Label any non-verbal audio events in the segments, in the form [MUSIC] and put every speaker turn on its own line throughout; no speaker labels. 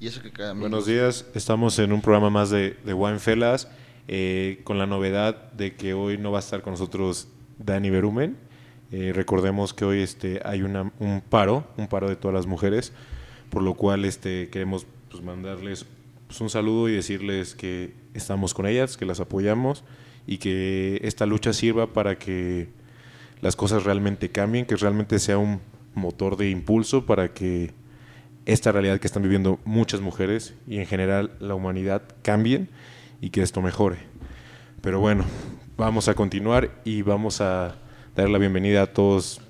Y eso que
Buenos días, estamos en un programa más de, de Wine Fellas, eh, con la novedad de que hoy no va a estar con nosotros Dani Berumen. Eh, recordemos que hoy este, hay una, un paro, un paro de todas las mujeres, por lo cual este, queremos pues, mandarles pues, un saludo y decirles que estamos con ellas, que las apoyamos y que esta lucha sirva para que las cosas realmente cambien, que realmente sea un motor de impulso para que esta realidad que están viviendo muchas mujeres y en general la humanidad cambien y que esto mejore. Pero bueno, vamos a continuar y vamos a dar la bienvenida a todos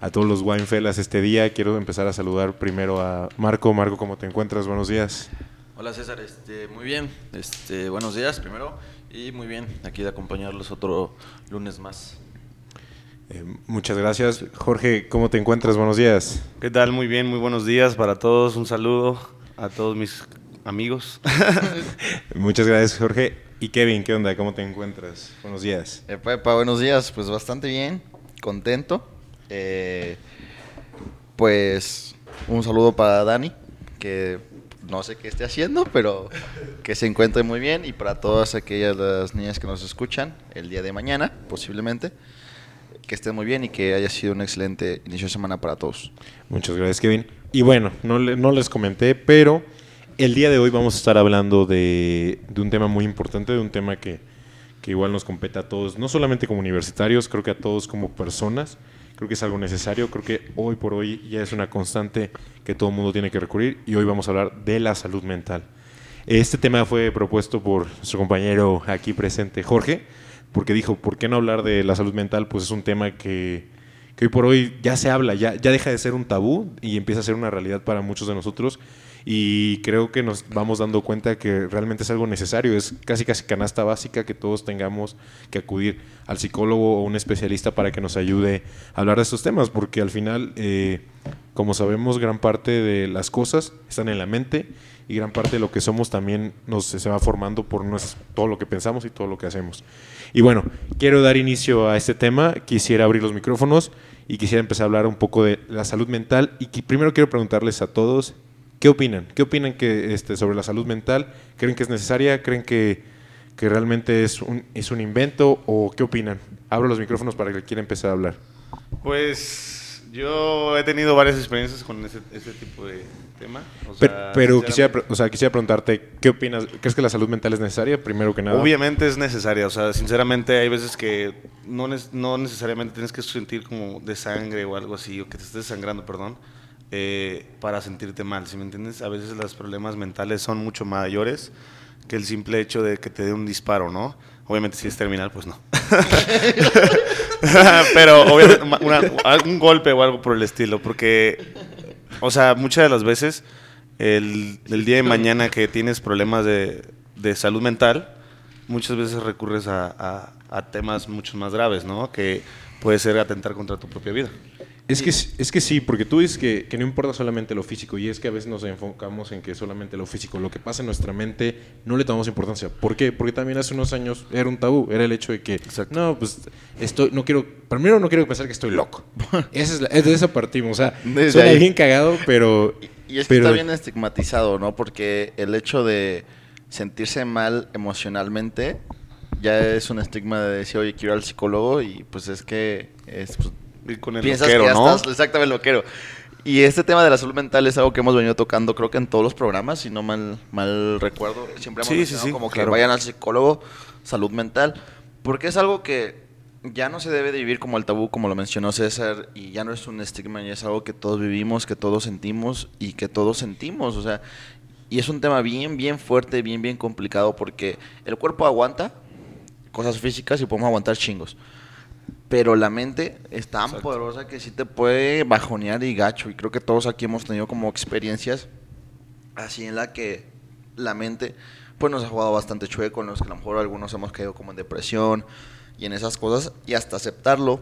a todos los Winefellas este día. Quiero empezar a saludar primero a Marco. Marco, ¿cómo te encuentras? Buenos días.
Hola César, este, muy bien. Este, buenos días primero y muy bien aquí de acompañarlos otro lunes más.
Eh, muchas gracias. Jorge, ¿cómo te encuentras? Buenos días.
¿Qué tal? Muy bien, muy buenos días para todos. Un saludo a todos mis amigos. [LAUGHS]
muchas gracias, Jorge. Y Kevin, ¿qué onda? ¿Cómo te encuentras? Buenos días.
Epa, buenos días. Pues bastante bien, contento. Eh, pues un saludo para Dani, que no sé qué esté haciendo, pero que se encuentre muy bien. Y para todas aquellas las niñas que nos escuchan el día de mañana, posiblemente que estén muy bien y que haya sido un excelente inicio de semana para todos.
Muchas gracias, Kevin. Y bueno, no, no les comenté, pero el día de hoy vamos a estar hablando de, un tema muy importante, de un tema que, que, igual nos compete a todos, no solamente como universitarios, creo que a todos como personas. Creo que es algo necesario, creo que hoy por hoy ya es una constante que todo el mundo tiene que recurrir y hoy vamos a hablar de la salud mental. Este tema fue propuesto por nuestro compañero aquí presente, Jorge porque dijo, ¿por qué no hablar de la salud mental? Pues es un tema que, hoy por hoy ya se habla, ya, ya deja de ser un tabú y empieza a ser una realidad para muchos de nosotros. Y creo que nos vamos dando cuenta que realmente es algo necesario, es casi casi canasta básica que todos tengamos que acudir al psicólogo o un especialista para que nos ayude a hablar de estos temas, porque al final, eh, como sabemos, gran parte de las cosas están en la mente y gran parte de lo que somos también nos, se va formando por todo lo que pensamos y todo lo que hacemos. Y bueno, quiero dar inicio a este tema, quisiera abrir los micrófonos y quisiera empezar a hablar un poco de la salud mental y primero quiero preguntarles a todos, ¿qué opinan? ¿Qué opinan que, este, sobre la salud mental? ¿Creen que es necesaria? ¿Creen que, que realmente es un, es un invento o qué opinan? Abro los micrófonos para que quiera empezar a hablar.
Pues yo he tenido varias experiencias con ese, tipo de tema.
pero, quisiera, o sea, quisiera preguntarte, ¿qué opinas? ¿Crees que la salud mental es necesaria, primero que nada?
Obviamente es necesaria. O sea, sinceramente hay veces que no, no necesariamente tienes que sentir como de sangre o algo así, o que te estés sangrando, perdón, eh, para sentirte mal. ¿Sí me entiendes? A veces los problemas mentales son mucho mayores que el simple hecho de que te dé un disparo, ¿no? Obviamente si es terminal, pues no. [LAUGHS] [LAUGHS] Pero obviamente algún golpe o algo por el estilo, porque, o sea, muchas de las veces el, día de mañana que tienes problemas de, salud mental, muchas veces recurres a, a, temas mucho más graves, ¿no? Que puede ser atentar contra tu propia vida.
Es que, es que sí, porque tú dices que, que, no importa solamente lo físico y es que a veces nos enfocamos en que solamente lo físico, lo que pasa en nuestra mente, no le tomamos importancia. ¿Por qué? Porque también hace unos años era un tabú, era el hecho de que, no, pues estoy, no quiero, primero no quiero pensar que estoy loco. [LAUGHS] Esa es, de eso partimos, o sea, suena bien cagado, pero...
Y, es que está bien estigmatizado, ¿no? Porque el hecho de sentirse mal emocionalmente ya es un estigma de decir, oye, quiero ir al psicólogo y pues es que es, pues,
con el Piensas loquero, ¿no?
exactamente loquero. Y este tema de la salud mental es algo que hemos venido tocando, creo que en todos los programas, si no mal, mal recuerdo. Siempre hemos sí, como que vayan al psicólogo, salud mental, porque es algo que ya no se debe de vivir como el tabú, como lo mencionó César, y ya no es un estigma, ya es algo que todos vivimos, que todos sentimos y que todos sentimos, o sea, y es un tema bien, bien fuerte, bien, bien complicado, porque el cuerpo aguanta cosas físicas y podemos aguantar chingos pero la mente es tan poderosa que sí te puede bajonear y gacho. Y creo que todos aquí hemos tenido como experiencias así en la que la mente pues nos ha jugado bastante chueco, en los que a lo mejor algunos hemos caído como en depresión y en esas cosas. Y hasta aceptarlo,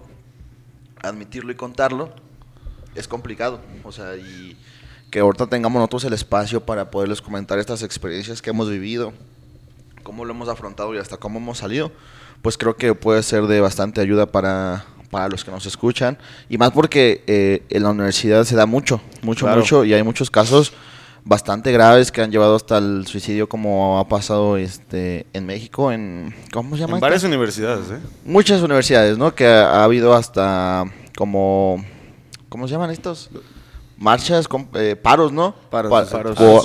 admitirlo y contarlo, es complicado. O sea, y que ahorita tengamos nosotros el espacio para poderles comentar estas experiencias que hemos vivido, cómo lo hemos afrontado y hasta cómo hemos salido pues creo que puede ser de bastante ayuda para, para los que nos escuchan. Y más porque eh, en la universidad se da mucho, mucho, mucho, y hay muchos casos bastante graves que han llevado hasta el suicidio como ha pasado este en México en ¿cómo se llama?
En varias universidades, ¿eh?
Muchas universidades, ¿no? Que ha, habido hasta como ¿cómo se llaman estos? Marchas, eh, paros, ¿no?
Paros,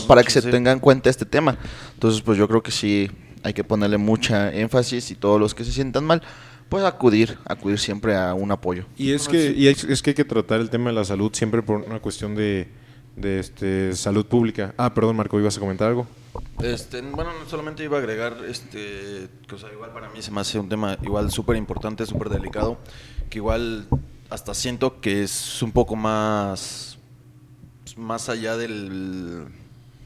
para, que se tenga en cuenta este tema. Entonces, pues yo creo que sí hay que ponerle mucha énfasis y todos los que se sientan mal, pues acudir, acudir siempre a un apoyo.
Y es que, y es que hay que tratar el tema de la salud siempre por una cuestión de de este, salud pública. Ah, perdón, Marco, ¿ibas a comentar algo?
Este, bueno, solamente iba a agregar este, que igual para mí se me hace un tema igual súper importante, súper delicado, que igual hasta siento que es un poco más, más allá del,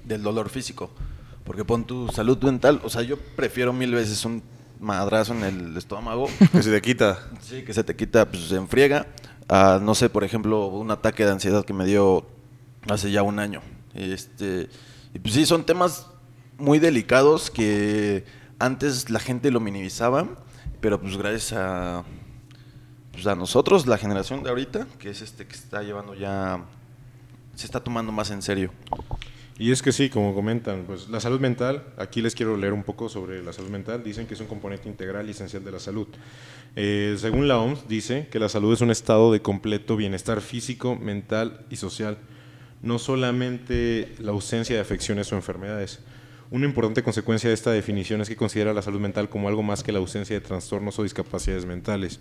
del dolor físico. Porque pon tu salud mental, o sea, yo prefiero mil veces un madrazo en el estómago. [LAUGHS]
Que se te quita.
Sí, que se te quita, pues se enfriega. A, no sé, por ejemplo, un ataque de ansiedad que me dio hace ya un año. Este, y pues sí, son temas muy delicados que antes la gente lo minimizaba, pero pues gracias a, pues a nosotros, la generación de ahorita, que es este que está llevando ya, se está tomando más en serio.
Y es que sí, como comentan, pues la salud mental, aquí les quiero leer un poco sobre la salud mental, dicen que es un componente integral y esencial de la salud. Eh, según la OMS, dice que la salud es un estado de completo bienestar físico, mental y social no solamente la ausencia de afecciones o enfermedades. Una importante consecuencia de esta definición es que considera la salud mental como algo más que la ausencia de trastornos o discapacidades mentales.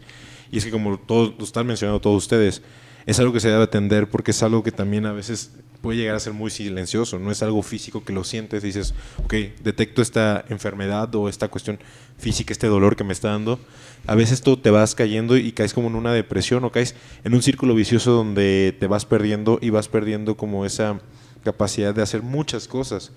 Y es que como todos lo están mencionando todos ustedes, es algo que se debe atender porque es algo que también a veces puede llegar a ser muy silencioso, no es algo físico que lo sientes, dices, ok, detecto esta enfermedad o esta cuestión física, este dolor que me está dando, a veces tú te vas cayendo y caes como en una depresión o caes en un círculo vicioso donde te vas perdiendo y vas perdiendo como esa capacidad de hacer muchas cosas.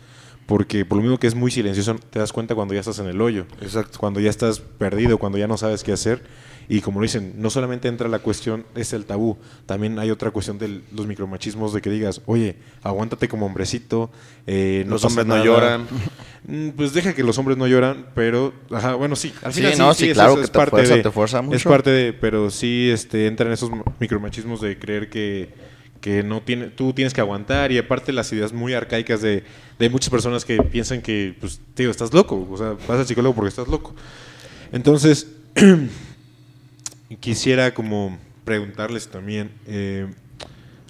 Porque por lo mismo que es muy silencioso, te das cuenta cuando ya estás en el hoyo.
Exacto.
Cuando ya estás perdido, cuando ya no sabes qué hacer. Y como lo dicen, no solamente entra la cuestión, es el tabú, también hay otra cuestión de los micromachismos de que digas, oye, aguántate como hombrecito.
Eh, los hombres no lloran.
Mm, pues deja que los hombres no lloran, pero, ajá, bueno, sí,
al final sí, claro que es parte de, te fuerza mucho.
Es parte de, pero sí este, entran esos micromachismos de creer que, que no tiene, tú tienes que aguantar y aparte las ideas muy arcaicas de, de muchas personas que piensan que, pues, tío, estás loco, o sea, vas al psicólogo porque estás loco. Entonces, [CLEARS THROAT] quisiera como preguntarles también, eh,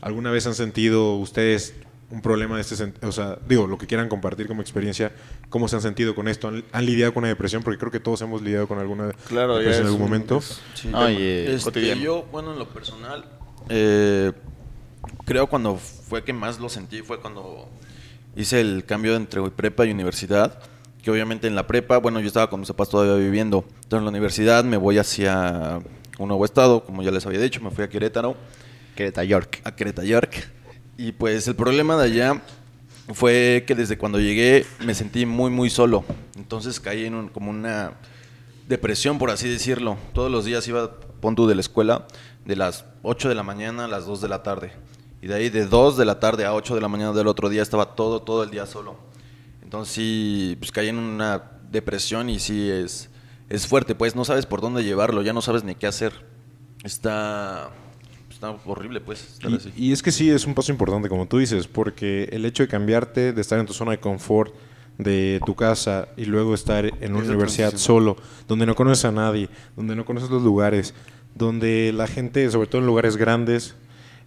¿alguna vez han sentido ustedes un problema de este sentido? O sea, digo, lo que quieran compartir como experiencia, ¿cómo se han sentido con esto? ¿Han, lidiado con una depresión? Porque creo que todos hemos lidiado con alguna
claro,
depresión en algún momento.
Este, yo, bueno, en lo personal, eh, creo cuando fue que más lo sentí fue cuando hice el cambio entre prepa y universidad que obviamente en la prepa, bueno, yo estaba con mis papás todavía viviendo. Entonces en la universidad me voy hacia un nuevo estado, como ya les había dicho, me fui a Querétaro.
Querétaro York.
A Querétaro York. Y pues el problema de allá fue que desde cuando llegué me sentí muy, muy solo. Entonces caí en como una depresión, por así decirlo. Todos los días iba, punto de la escuela, de las 8 de la mañana a las 2 de la tarde. Y de ahí de 2 de la tarde a 8 de la mañana del otro día estaba todo, todo el día solo. Entonces sí, pues caí en una depresión y sí es es fuerte, pues no sabes por dónde llevarlo, ya no sabes ni qué hacer. Está, está horrible, pues.
Y, es que sí, es un paso importante, como tú dices, porque el hecho de cambiarte, de estar en tu zona de confort, de tu casa y luego estar en una universidad solo, donde no conoces a nadie, donde no conoces los lugares, donde la gente, sobre todo en lugares grandes,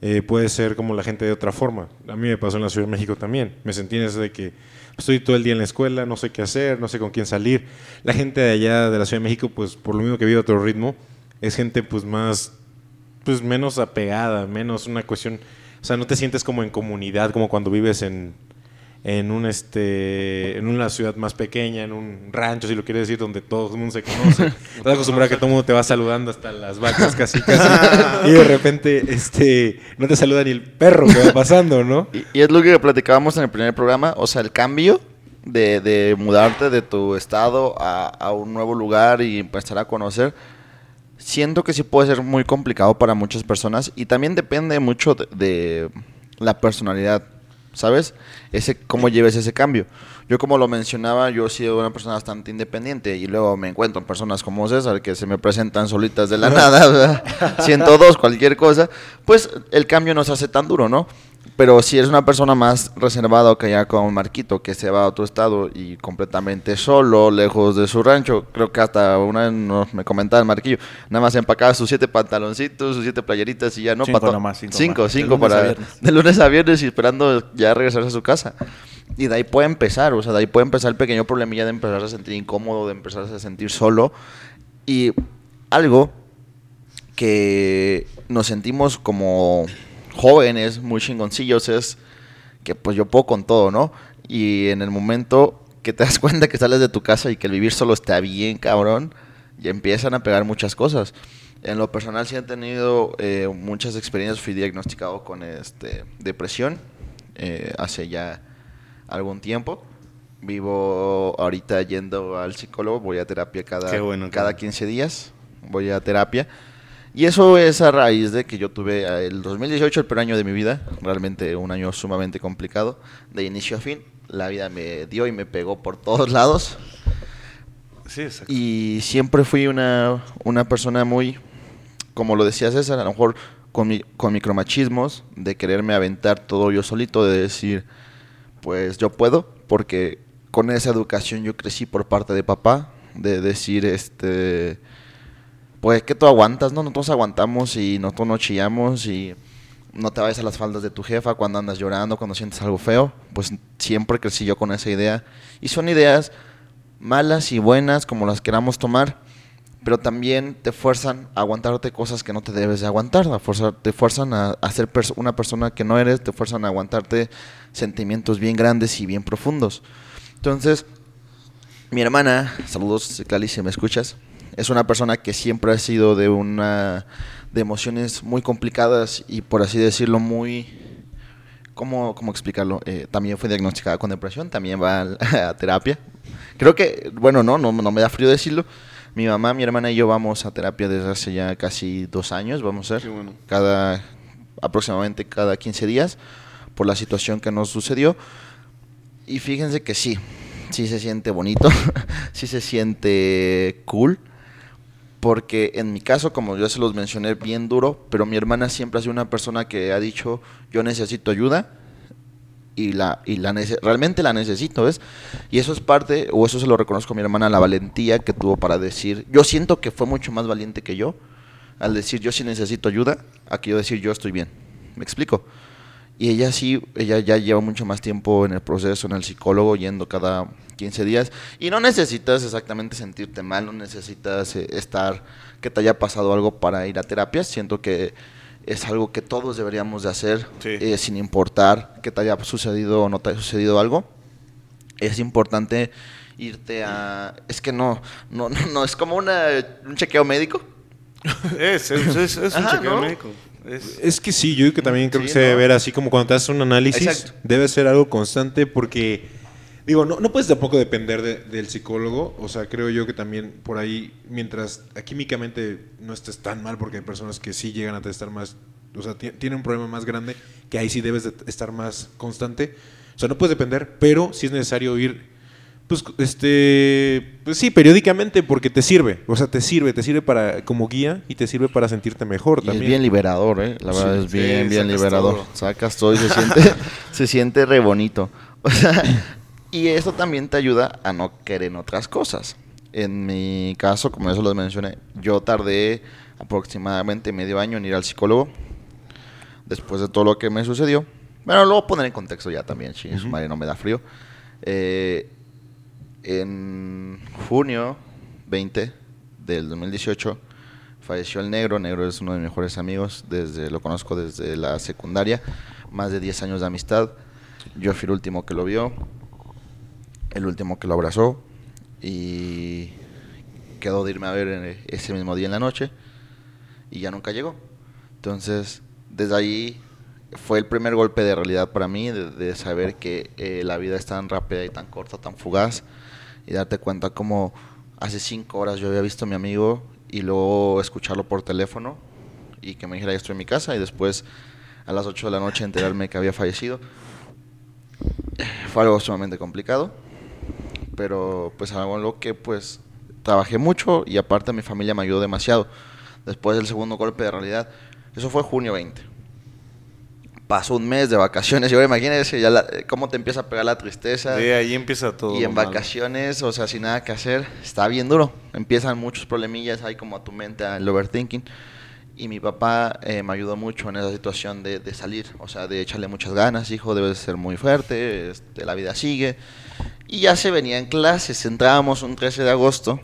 eh, puede ser como la gente de otra forma. A mí me pasó en la Ciudad de México también. Me sentí en ese de que estoy todo el día en la escuela, no sé qué hacer, no sé con quién salir. La gente de allá de la Ciudad de México, pues por lo mismo que vive otro ritmo, es gente pues más, pues menos apegada, menos una cuestión, o sea, no te sientes como en comunidad, como cuando vives en, en un este en una ciudad más pequeña, en un rancho, si lo quieres decir, donde todo el mundo se conoce. [LAUGHS] Estás acostumbrado a que todo el mundo te va saludando hasta las vacas casi casi. [LAUGHS] y de repente este no te saluda ni el perro que va pasando, ¿no?
Y, es lo que platicábamos en el primer programa, o sea, el cambio de, de mudarte de tu estado a, a, un nuevo lugar y empezar a conocer. Siento que sí puede ser muy complicado para muchas personas y también depende mucho de la personalidad ¿sabes? Ese, cómo lleves ese cambio. Yo como lo mencionaba, yo he sido una persona bastante independiente y luego me encuentro en personas como César que se me presentan solitas de la [LAUGHS] nada, 102, cualquier cosa, pues el cambio no se hace tan duro, ¿no? Pero si eres una persona más reservada que ya como Marquito, que se va a otro estado y completamente solo, lejos de su rancho, creo que hasta una vez me comentaba el Marquillo, nada más empacaba sus siete pantaloncitos, sus siete playeritas y ya no.
Cinco nomás, cinco,
cinco, cinco para de lunes a viernes y esperando ya regresarse a su casa. Y de ahí puede empezar, o sea, de ahí puede empezar el pequeño problemilla de empezar a sentir incómodo, de empezar a sentir solo. Y algo que nos sentimos como jóvenes, muy chingoncillos, es que pues yo puedo con todo, ¿no? Y en el momento que te das [LAUGHS] cuenta que sales de tu casa y que el vivir solo está bien, cabrón, y empiezan a pegar muchas cosas. En lo personal sí he tenido eh, muchas experiencias, fui diagnosticado con este, depresión eh, hace ya algún tiempo. Vivo ahorita yendo al psicólogo, voy a terapia cada, cada 15 días, voy a terapia. Y eso es a raíz de que yo tuve el 2018, el peor año de mi vida, realmente un año sumamente complicado, de inicio a fin. La vida me dio y me pegó por todos lados. Sí, exacto. Y siempre fui una, una persona muy, como lo decía César, a lo mejor con, mi, con micromachismos, de quererme aventar todo yo solito, de decir, pues yo puedo, porque con esa educación yo crecí por parte de papá, de decir, este pues que tú aguantas, ¿no? Nosotros aguantamos y nosotros no chillamos y no te vayas a las faldas de tu jefa cuando andas llorando, cuando sientes algo feo. Pues siempre crecí yo con esa idea. Y son ideas malas y buenas como las queramos tomar, pero también te fuerzan a aguantarte cosas que no te debes de aguantar, te fuerzan a, ser una persona que no eres, te fuerzan a aguantarte sentimientos bien grandes y bien profundos. Entonces, mi hermana, saludos, Clali, si me escuchas, es una persona que siempre ha sido de una de emociones muy complicadas y por así decirlo muy ¿cómo, cómo explicarlo? Eh, también fue diagnosticada con depresión, también va [LAUGHS] a, terapia. Creo que, bueno, no, no, no me da frío decirlo. Mi mamá, mi hermana y yo vamos a terapia desde hace ya casi dos años, vamos a ser, cada, aproximadamente cada 15 días, por la situación que nos sucedió. Y fíjense que sí, sí se siente bonito, [LAUGHS] sí se siente cool porque en mi caso, como yo se los mencioné, bien duro, pero mi hermana siempre ha sido una persona que ha dicho, yo necesito ayuda y la y la realmente la necesito, ¿ves? Y eso es parte, o eso se lo reconozco a mi hermana, la valentía que tuvo para decir, yo siento que fue mucho más valiente que yo al decir yo sí necesito ayuda, a que yo decir yo estoy bien. ¿Me explico? Y ella sí, ella ya lleva mucho más tiempo en el proceso, en el psicólogo, yendo cada 15 días. Y no necesitas exactamente sentirte mal, no necesitas eh, estar, que te haya pasado algo para ir a terapia. Siento que es algo que todos deberíamos de hacer, eh, sin importar que te haya sucedido o no te haya sucedido algo. Es importante irte a... Es que no, no, [LAUGHS] no, es como una, un chequeo médico.
es, es, es, un chequeo médico.
Es... que sí, yo creo que también creo que se debe ver así como cuando te haces un análisis, debe ser algo constante porque, digo, no, no puedes tampoco depender del psicólogo, o sea, creo yo que también por ahí, mientras químicamente no estés tan mal, porque hay personas que sí llegan a estar más, o sea, tienen un problema más grande, que ahí sí debes de estar más constante, o sea, no puedes depender, pero sí es necesario ir pues, este, pues sí, periódicamente porque te sirve, o sea, te sirve, te sirve para como guía y te sirve para sentirte mejor también.
Es bien liberador, ¿eh? La verdad es bien, bien liberador. Sacas todo y se siente, [LAUGHS] se siente re bonito. O sea, y eso también te ayuda a no querer en otras cosas. En mi caso, como eso lo mencioné, yo tardé aproximadamente medio año en ir al psicólogo después de todo lo que me sucedió. Bueno, lo voy a poner en contexto ya también, si su madre no me da frío. Eh, en junio 20 del 2018 falleció el negro. Negro es uno de mis mejores amigos, desde lo conozco desde la secundaria, más de 10 años de amistad. Yo fui el último que lo vio, el último que lo abrazó y quedó de irme a ver ese mismo día en la noche y ya nunca llegó. Entonces, desde ahí fue el primer golpe de realidad para mí, de, saber que eh, la vida es tan rápida y tan corta, tan fugaz y darte cuenta como hace cinco horas yo había visto a mi amigo y luego escucharlo por teléfono y que me dijera ya estoy en mi casa y después a las 8 de la noche enterarme que había fallecido. Fue algo sumamente complicado, pero pues algo en lo que pues trabajé mucho y aparte mi familia me ayudó demasiado. Después del segundo golpe de realidad, eso fue junio 20. Pasó un mes de vacaciones y ahora imagínense ya cómo te empieza a pegar la tristeza.
De ahí empieza todo.
Y en vacaciones, o sea, sin nada que hacer, está bien duro. Empiezan muchos problemillas ahí como a tu mente, el overthinking. Y mi papá eh, me ayudó mucho en esa situación de, de, salir, o sea, de echarle muchas ganas, hijo, debes ser muy fuerte, este, la vida sigue. Y ya se venían clases, entrábamos un 13 de agosto,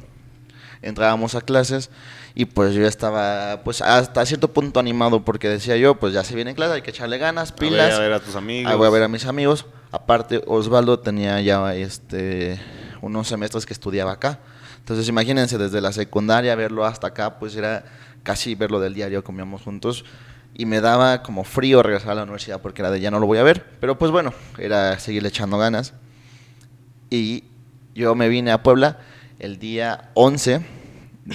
entrábamos a clases y pues yo estaba pues hasta cierto punto animado porque decía yo, pues ya se viene clase, hay que echarle ganas, pilas.
A ver a, tus amigos.
voy a ver a mis amigos. Aparte, Osvaldo tenía ya este unos semestres que estudiaba acá. Entonces, imagínense, desde la secundaria verlo hasta acá, pues era casi verlo del diario, comíamos juntos. Y me daba como frío regresar a la universidad porque era de ya no lo voy a ver. Pero pues bueno, era seguirle echando ganas. Y yo me vine a Puebla el día 11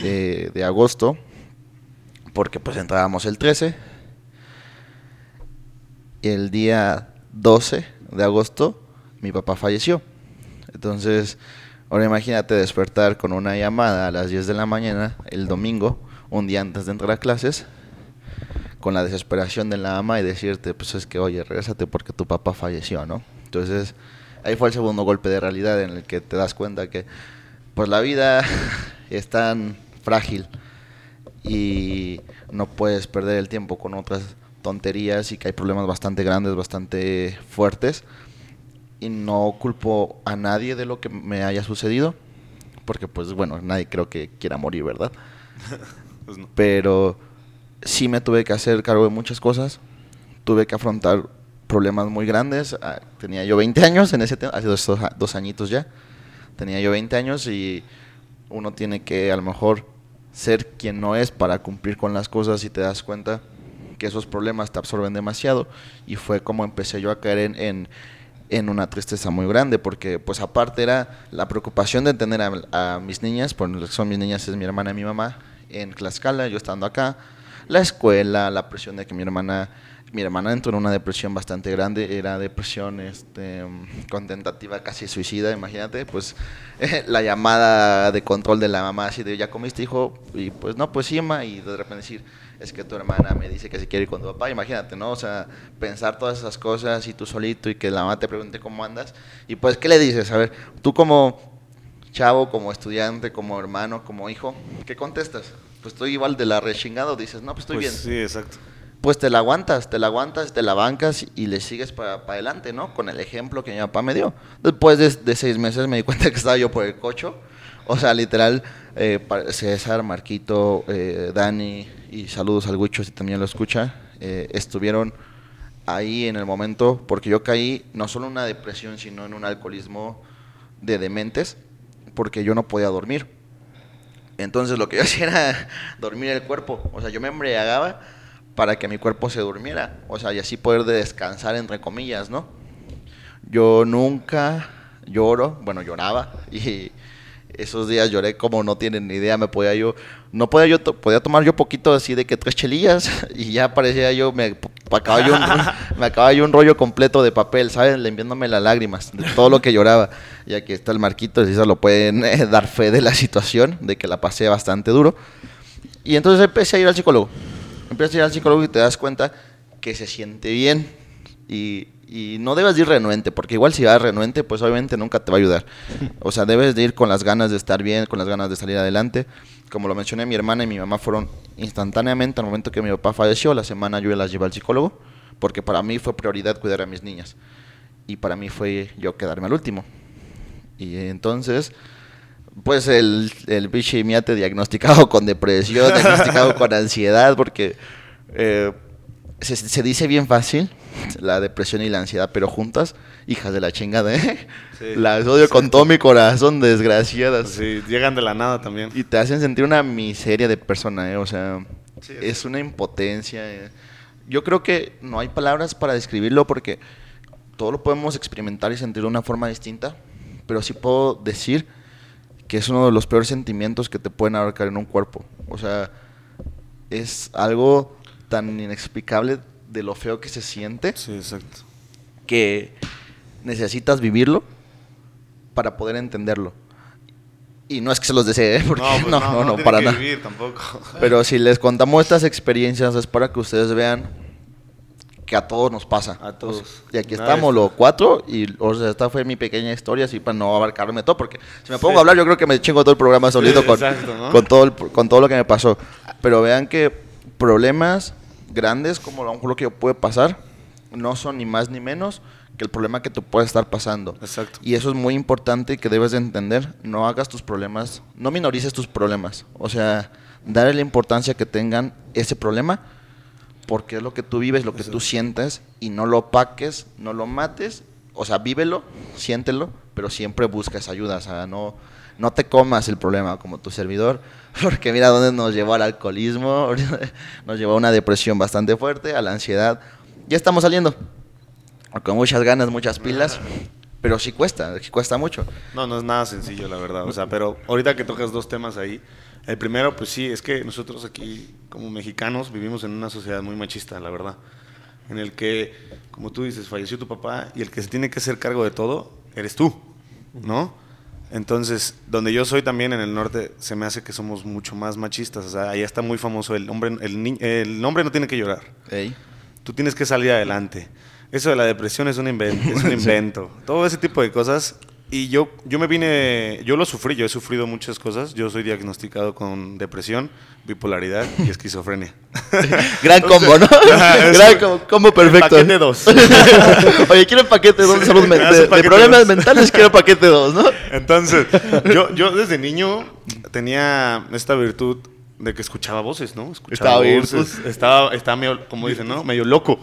de, agosto, porque pues entrábamos el 13. Y el día 12 de agosto mi papá falleció. Entonces, ahora imagínate despertar con una llamada a las 10 de la mañana el domingo un día antes de entrar a clases con la desesperación de la ama y decirte, pues es que, oye, regresate porque tu papá falleció, ¿no? Entonces, ahí fue el segundo golpe de realidad en el que te das cuenta que, pues la vida [LAUGHS] es tan frágil y no puedes perder el tiempo con otras tonterías y que hay problemas bastante grandes, bastante fuertes. Y no culpo a nadie de lo que me haya sucedido, porque pues bueno, nadie creo que quiera morir, ¿verdad? [LAUGHS] Pues Pero sí me tuve que hacer cargo de muchas cosas. Tuve que afrontar problemas muy grandes. Ah, tenía yo 20 años en ese hace dos, dos, añitos ya. Tenía yo 20 años y uno tiene que a lo mejor ser quien no es para cumplir con las cosas y te das cuenta que esos problemas te absorben demasiado. Y fue como empecé yo a caer en, en, en una tristeza muy grande, porque pues aparte era la preocupación de tener a, a mis niñas, porque son mis niñas, es mi hermana y mi mamá, en Tlaxcala, yo estando acá, la escuela, la presión de que mi hermana, mi hermana entró en una depresión bastante grande, era depresión este, contentativa, casi suicida, imagínate, pues [LAUGHS] la llamada de control de la mamá, así de, ¿ya comiste, hijo? Y pues no, pues sí, y de repente decir, es que tu hermana me dice que se quiere ir con tu papá, imagínate, ¿no? O sea, pensar todas esas cosas y tú solito y que la mamá te pregunte cómo andas, y pues, ¿qué le dices? A ver, tú como chavo, como estudiante, como hermano, como hijo, ¿qué contestas? Pues estoy igual de la rechingado, dices, no, pues estoy pues
bien. Sí, exacto.
Pues te la aguantas, te la aguantas, te la bancas y le sigues para adelante, ¿no? Con el ejemplo que mi papá me dio. Después de, seis meses me di cuenta que estaba yo por el cocho. O sea, literal, eh, César, Marquito, eh, Dani y saludos al Guicho si también lo escucha, eh, estuvieron ahí en el momento porque yo caí no solo en una depresión, sino en un alcoholismo de dementes porque yo no podía dormir. Entonces lo que yo hacía era [LAUGHS] dormir el cuerpo. O sea, yo me embriagaba para que mi cuerpo se durmiera. O sea, y así poder descansar, entre comillas, ¿no? Yo nunca lloro, bueno, lloraba [LAUGHS] y esos días lloré como no tienen ni idea, me podía yo, no podía yo, podía tomar yo poquito así de que tres chelillas [LAUGHS] y ya parecía yo, me acababa yo un, [LAUGHS] me acababa yo un rollo completo de papel, ¿sabes? Limpiándome las lágrimas de todo lo que lloraba. Y aquí está el marquito, si se lo pueden eh, dar fe de la situación, de que la pasé bastante duro. Y entonces empecé a ir al psicólogo. Empecé a ir al psicólogo y te das cuenta que se siente bien y y no debes de ir renuente, porque igual si vas renuente, pues obviamente nunca te va a ayudar. O sea, debes de ir con las ganas de estar bien, con las ganas de salir adelante. Como lo mencioné, mi hermana y mi mamá fueron instantáneamente al momento que mi papá falleció, la semana yo las llevé al psicólogo, porque para mí fue prioridad cuidar a mis niñas. Y para mí fue yo quedarme al último. Y entonces, pues el, el bicho miate diagnosticado con depresión, diagnosticado con ansiedad, porque eh, se, se dice bien fácil, la depresión y la ansiedad, pero juntas, hijas de la chingada, ¿eh? Las odio con todo mi corazón, desgraciadas.
Sí, llegan de la nada también.
Y te hacen sentir una miseria de persona, ¿eh? O sea, es una impotencia. ¿eh? Yo creo que no hay palabras para describirlo porque todo lo podemos experimentar y sentir de una forma distinta, pero sí puedo decir que es uno de los peores sentimientos que te pueden abarcar en un cuerpo. O sea, es algo tan inexplicable de lo feo que se siente.
Sí, exacto.
Que necesitas vivirlo para poder entenderlo. Y no es que se los desee, ¿eh? porque
pues [LAUGHS] no, no, no, para nada. tampoco.
Pero si les contamos estas experiencias es para que ustedes vean que a todos nos pasa.
A todos.
y aquí estamos los cuatro y o sea, esta fue mi pequeña historia así para no abarcarme todo porque si me pongo a hablar yo creo que me chingo todo el programa solito con, con, todo con todo lo que me pasó. Pero vean que problemas grandes como lo que yo puede pasar no son ni más ni menos que el problema que tú puedes estar pasando.
Exacto.
Y eso es muy importante y que debes de entender. No hagas tus problemas, no minorices tus problemas. O sea, darle la importancia que tengan ese problema porque es lo que tú vives, lo que tú sientes y no lo paques, no lo mates. O sea, vívelo, siéntelo, pero siempre busca esa ayuda. O sea, no, no te comas el problema como tu servidor, [LAUGHS] porque mira dónde nos llevó al alcoholismo, [LAUGHS] nos llevó a una depresión bastante fuerte, a la ansiedad. Ya estamos saliendo con muchas ganas, muchas pilas. [LAUGHS] Pero sí cuesta, sí cuesta mucho.
No, no es nada sencillo, la verdad. O sea, pero ahorita que tocas dos temas ahí, el primero, pues sí, es que nosotros aquí, como mexicanos, vivimos en una sociedad muy machista, la verdad. En el que, como tú dices, falleció tu papá y el que se tiene que hacer cargo de todo eres tú, ¿no? Entonces, donde yo soy también en el norte, se me hace que somos mucho más machistas. O sea, ahí está muy famoso el hombre, el, el hombre no tiene que llorar. Tú tienes que salir adelante. Eso de la depresión es un invento. Es un [LAUGHS] invento. Todo ese tipo de cosas. Y yo, yo me vine, yo lo sufrí, yo he sufrido muchas cosas. Yo soy diagnosticado con depresión, bipolaridad y esquizofrenia. [LAUGHS]
Gran combo, ¿no? Gran combo, perfecto.
Paquete 2. [LAUGHS]
Oye, quiero paquete 2 de salud mental. De, problemas mentales quiero paquete 2, ¿no?
Entonces, yo, yo desde niño tenía esta virtud de que escuchaba voces, ¿no? Escuchaba voces. Estaba, estaba medio, como dicen, ¿no? Medio loco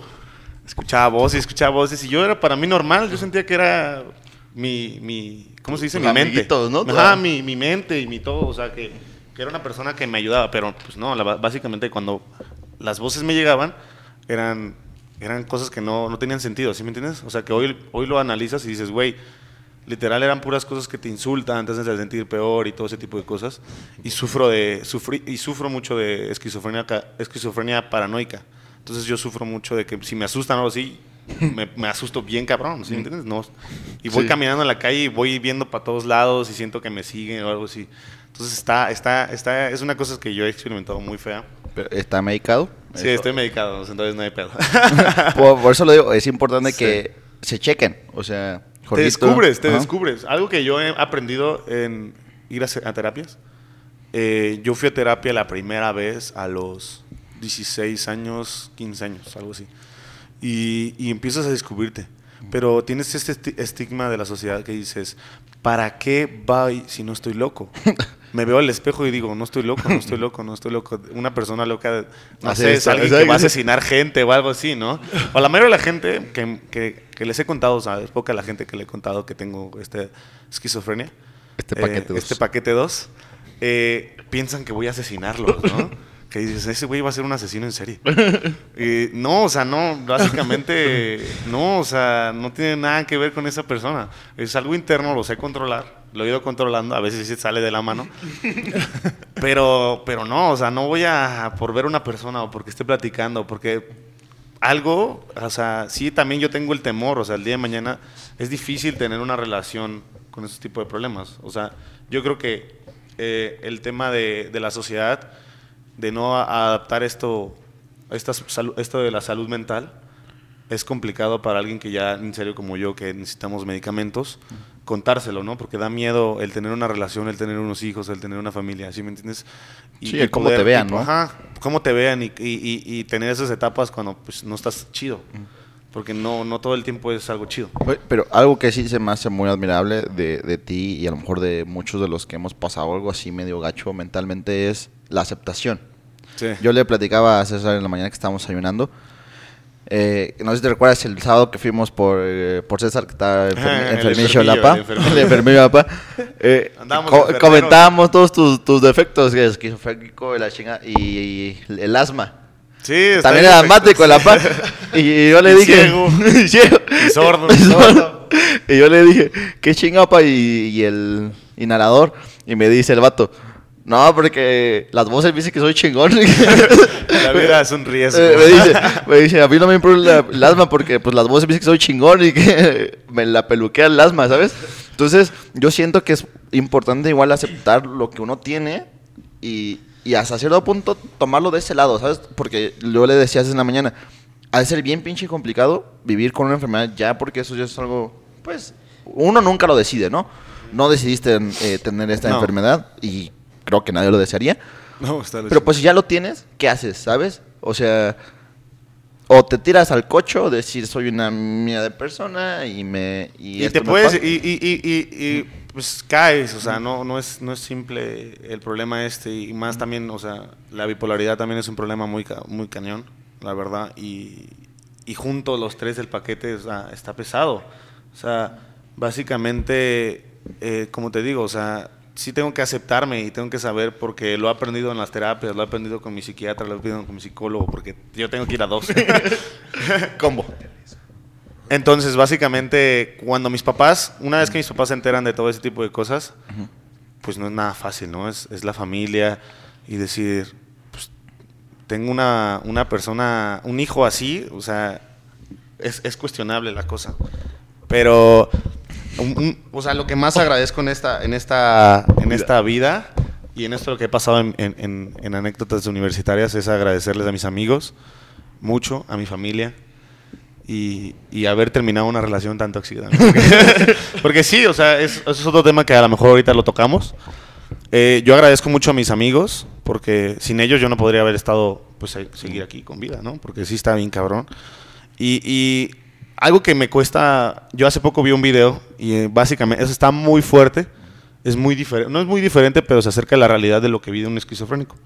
escuchaba voces, escuchaba voces, y yo era para mí normal, yo sentía que era mi, mi ¿cómo se dice? mi mente.
¿no?
Ajá, mi, mi, mente y mi todo, o sea, que, que, era una persona que me ayudaba, pero pues no, básicamente cuando las voces me llegaban, eran, eran cosas que no, no tenían sentido, ¿sí me entiendes? O sea, que hoy, hoy lo analizas y dices, güey, literal eran puras cosas que te insultan, te hacen sentir peor y todo ese tipo de cosas. Y sufro de sufrí, y sufro mucho de esquizofrenia esquizofrenia paranoica. Entonces yo sufro mucho de que si me asustan o algo así, me, asusto bien cabrón, ¿sí me entiendes? No. Y voy caminando en la calle y voy viendo para todos lados y siento que me siguen o algo así. Entonces está, está, está, es una cosa que yo he experimentado muy fea.
¿Está medicado?
Sí, estoy medicado, entonces no hay pedo. [LAUGHS]
por, eso lo digo, es importante que se chequen, o sea...
Te descubres, te descubres. Algo que yo he aprendido en ir a, terapias. Eh, yo fui a terapia la primera vez a los 16 años, 15 años, algo así. Y, y empiezas a descubrirte. Pero tienes este estigma de la sociedad que dices, ¿para qué voy si no estoy loco? [LAUGHS] Me veo al espejo y digo, no estoy loco, no estoy loco, no estoy loco. Una persona loca, no sé, es alguien que va a asesinar gente o algo así, ¿no? O la mayoría de la gente que, que, que les he contado, ¿sabes? Poca la gente que le he contado que tengo este esquizofrenia.
Este paquete 2.
Eh, este paquete 2. Eh, piensan que voy a asesinarlos, ¿no? [LAUGHS] que dices, ese güey va a ser un asesino en serie. [LAUGHS] no, o sea, no, básicamente, no, o sea, no tiene nada que ver con esa persona. Es algo interno, lo sé controlar, lo he ido controlando, a veces sí sale de la mano. [LAUGHS] pero, pero no, o sea, no voy a por ver una persona o porque esté platicando, porque algo, o sea, sí también yo tengo el temor, o sea, el día de mañana es difícil tener una relación con ese tipo de problemas. O sea, yo creo que eh, el tema de, de la sociedad de no adaptar esto, esto de la salud mental, es complicado para alguien que ya, en serio como yo, que necesitamos medicamentos, contárselo, ¿no? Porque da miedo el tener una relación, el tener unos hijos, el tener una familia, ¿sí me entiendes?
Y, sí, cómo te vean, ¿no?
Ajá, cómo te vean y, y, tener esas etapas cuando pues, no estás chido. Porque no, no todo el tiempo es algo chido.
Pero algo que sí se me hace muy admirable de, de ti y a lo mejor de muchos de los que hemos pasado algo así medio gacho mentalmente es la aceptación. Yo le platicaba a César en la mañana que estábamos ayunando. Eh, no sé si te recuerdas el sábado que fuimos por, eh, por César, que estaba [LAUGHS] enfermillo en la PA. El enfermillo [LAUGHS] PA. [LAUGHS] Eh, comentábamos todos tus, tus defectos, esquizofrénico, la chinga, y, el asma.
Sí,
También era asmático la PA. y yo le dije.
Ciego. y sordo.
y yo le dije, ¿qué chingapa? Y, y el inhalador. Y me dice el vato. No, porque las voces dicen que soy chingón. [LAUGHS]
La vida es un riesgo.
Eh, me, dice, me dice, a mí no me importa el asma porque pues las voces dicen que soy chingón y que [LAUGHS] me la peluquea el asma, ¿sabes? Entonces, yo siento que es importante igual aceptar lo que uno tiene y, y hasta cierto punto tomarlo de ese lado, ¿sabes? Porque yo le decía en la mañana, ha de ser bien pinche complicado vivir con una enfermedad ya, porque eso ya es algo, pues, uno nunca lo decide, ¿no? No decidiste eh, tener esta enfermedad y creo que nadie lo desearía. No, está Pero pues si ya lo tienes, ¿qué haces, sabes? O sea, o te tiras al cocho, decir soy una mía de persona y me...
Y, te puedes... Y, y, pues caes, o sea, no, no, es, no es simple el problema este y más también, o sea, la bipolaridad también es un problema muy, muy cañón, la verdad, y, y junto los tres del paquete está pesado. O sea, básicamente, eh, como te digo, o sea, sí tengo que aceptarme y tengo que saber porque lo he aprendido en las terapias, lo he aprendido con mi psiquiatra, lo he aprendido con mi psicólogo, porque yo tengo que ir a dos. [LAUGHS] Combo. Entonces, básicamente, cuando mis papás, una vez que mis papás se enteran de todo ese tipo de cosas, pues no es nada fácil, ¿no? Es, es la familia y decir, pues, tengo una, una, persona, un hijo así, o sea, es, es cuestionable la cosa. Pero o sea, lo que más agradezco en esta, en esta, en esta vida y en esto lo que he pasado en, en, anécdotas universitarias es agradecerles a mis amigos mucho, a mi familia y, y haber terminado una relación tan tóxica. [LAUGHS] Porque, sí, o sea, es, eso es otro tema que a lo mejor ahorita lo tocamos. Eh, yo agradezco mucho a mis amigos porque sin ellos yo no podría haber estado, pues, seguir aquí con vida, ¿no? Porque sí está bien cabrón. Y, y algo que me cuesta, yo hace poco vi un video y eh, básicamente eso está muy fuerte, es muy diferente, no es muy diferente, pero se acerca a la realidad de lo que vive un esquizofrénico.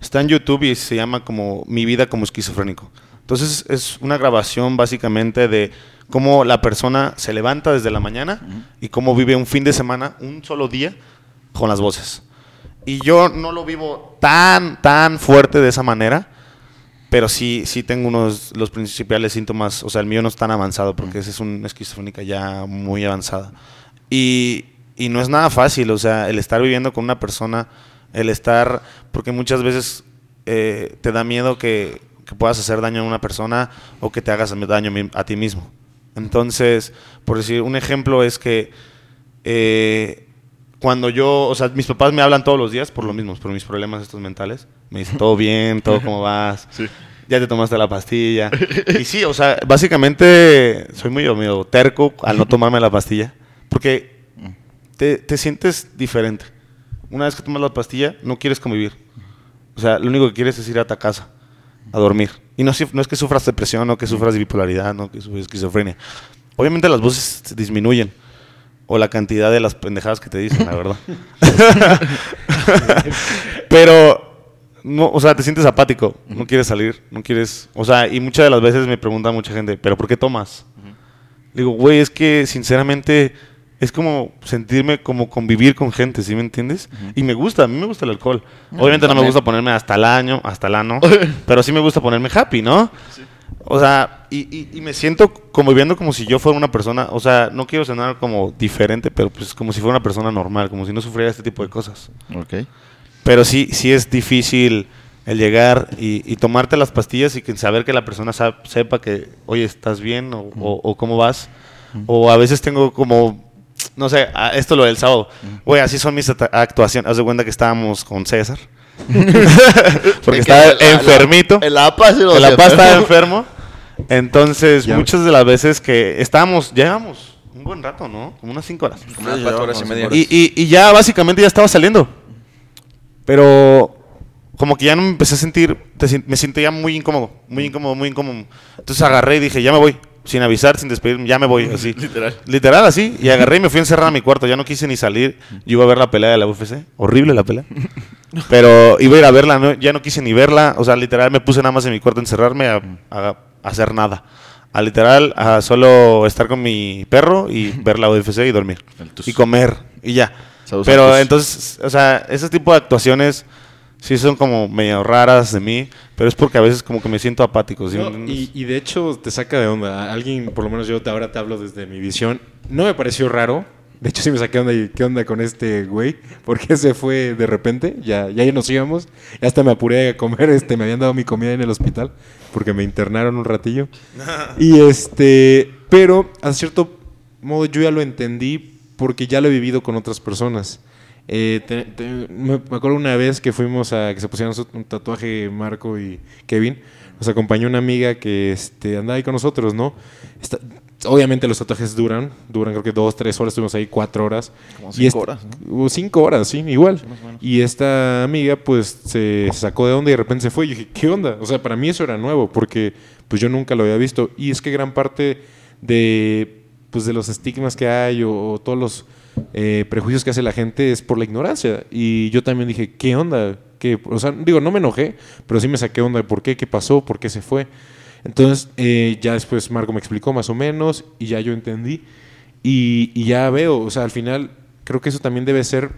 Está en YouTube y se llama como Mi vida como esquizofrénico. Entonces es una grabación básicamente de cómo la persona se levanta desde la mañana y cómo vive un fin de semana, un solo día, con las voces. Y yo no lo vivo tan, tan fuerte de esa manera, pero sí, sí tengo unos los principales síntomas. O sea, el mío no es tan avanzado porque ese es una esquizofrénica ya muy avanzada. Y, y no es nada fácil, o sea, el estar viviendo con una persona, el estar, porque muchas veces eh, te da miedo que, que, puedas hacer daño a una persona o que te hagas daño a ti mismo. Entonces, por decir, un ejemplo es que eh, cuando yo, o sea, mis papás me hablan todos los días por lo mismo, por mis problemas estos mentales. Me dicen, todo bien, todo cómo vas. [LAUGHS] Ya te tomaste la pastilla. [LAUGHS] Y sí, o sea, básicamente soy muy medio terco al no tomarme la pastilla. Porque te, te sientes diferente. Una vez que tomas la pastilla, no quieres convivir. O sea, lo único que quieres es ir a tu casa a dormir. Y no, no es que sufras depresión, no que sufras bipolaridad, no que sufras esquizofrenia. Obviamente las voces disminuyen o la cantidad de las pendejadas que te dicen, la verdad. [LAUGHS] [LAUGHS] Pero, no, o sea, te sientes apático, no quieres salir, no quieres, o sea, y muchas de las veces me pregunta mucha gente, ¿pero por qué tomas? Digo, güey, es que sinceramente es como sentirme como convivir con gente, ¿sí me entiendes? Y me gusta, a mí me gusta el alcohol. Obviamente no me gusta ponerme hasta el año, hasta el ano, [LAUGHS] pero sí me gusta ponerme happy, ¿no? Sí. O sea, y, y, me siento como viviendo como si yo fuera una persona, o sea, no quiero sonar como diferente, pero pues como si fuera una persona normal, como si no sufriera este tipo de cosas. Ok. Pero sí, sí es difícil el llegar y, tomarte las pastillas y que saber que la persona sepa que, oye, ¿estás bien? O, cómo vas. O a veces tengo como, no sé, esto lo del sábado. Güey, así son mis actuaciones. Haz de cuenta que estábamos con César. [LAUGHS] Porque estaba enfermito. El APA, el APA estaba [LAUGHS] enfermo. Entonces, muchas de las veces que estábamos, llevamos un buen rato, ¿no? Como unas 5 horas. horas y media. Y, ya básicamente ya estaba saliendo. Pero como que ya no me empecé a sentir, me siento ya muy incómodo, muy incómodo, muy incómodo. Entonces agarré y dije, ya me voy, sin avisar, sin despedirme, ya me voy, [LAUGHS] así. Literal. Literal, así. Y agarré y me fui a encerrar a mi cuarto, ya no quise ni salir. Yo iba a ver la pelea de la UFC, horrible la pelea. [LAUGHS] Pero iba a ir a verla, ya no quise ni verla. O sea, literal me puse nada más en mi cuarto a encerrarme a hacer nada. A literal, a solo estar con mi perro y ver la UFC y dormir. Y comer y ya. pero entonces, o sea, ese tipo de actuaciones sí son como medio raras de mí, pero es porque a veces como que me siento apático.
y, y, de hecho te saca de onda. Alguien, por lo menos yo ahora te hablo desde mi visión, no me pareció raro de hecho, sí me saqué onda y qué onda con este güey, porque se fue de repente, ya, ya nos íbamos, y hasta me apuré a comer, este, me habían dado mi comida en el hospital, porque me internaron un ratillo. [LAUGHS] y este, pero a cierto modo yo ya lo entendí porque ya lo he vivido con otras personas. Eh, me, acuerdo una vez que fuimos a que se pusieron un tatuaje Marco y Kevin. Nos acompañó una amiga que este, andaba ahí con nosotros, ¿no? obviamente los tatuajes duran, duran creo que dos, tres horas, estuvimos ahí cuatro horas.
Como cinco horas,
¿no? Cinco horas, sí, igual. y esta amiga pues se sacó de onda y de repente se fue. Y dije, ¿qué onda? O sea, para mí eso era nuevo porque pues yo nunca lo había visto. Y es que gran parte de, pues, de los estigmas que hay o, todos los eh, prejuicios que hace la gente es por la ignorancia. Y yo también dije, ¿qué onda? ¿Qué? O sea, digo, no me enojé, pero sí me saqué onda de por qué, qué pasó, por qué se fue. Entonces, eh, ya después Marco me explicó más o menos y ya yo entendí. Y, y, ya veo, o sea, al final creo que eso también debe ser,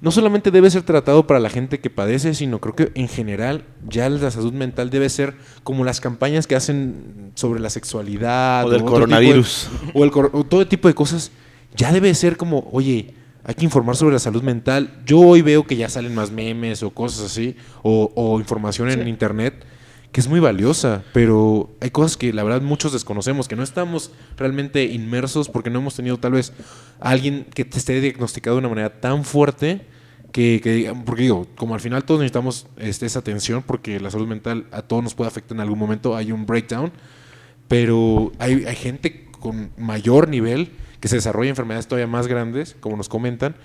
no solamente debe ser tratado para la gente que padece, sino creo que en general ya la salud mental debe ser como las campañas que hacen sobre la sexualidad.
O del coronavirus.
o, el, o todo tipo de cosas. Ya debe ser como, oye, hay que informar sobre la salud mental. Yo hoy veo que ya salen más memes o cosas así, o, o información en internet que es muy valiosa, pero hay cosas que la verdad muchos desconocemos, que no estamos realmente inmersos porque no hemos tenido tal vez a alguien que te esté diagnosticado de una manera tan fuerte que, porque digo, como al final todos necesitamos este, esa atención porque la salud mental a todos nos puede afectar en algún momento, hay un breakdown, pero hay, hay gente con mayor nivel que se desarrolla enfermedades todavía más grandes, como nos comentan,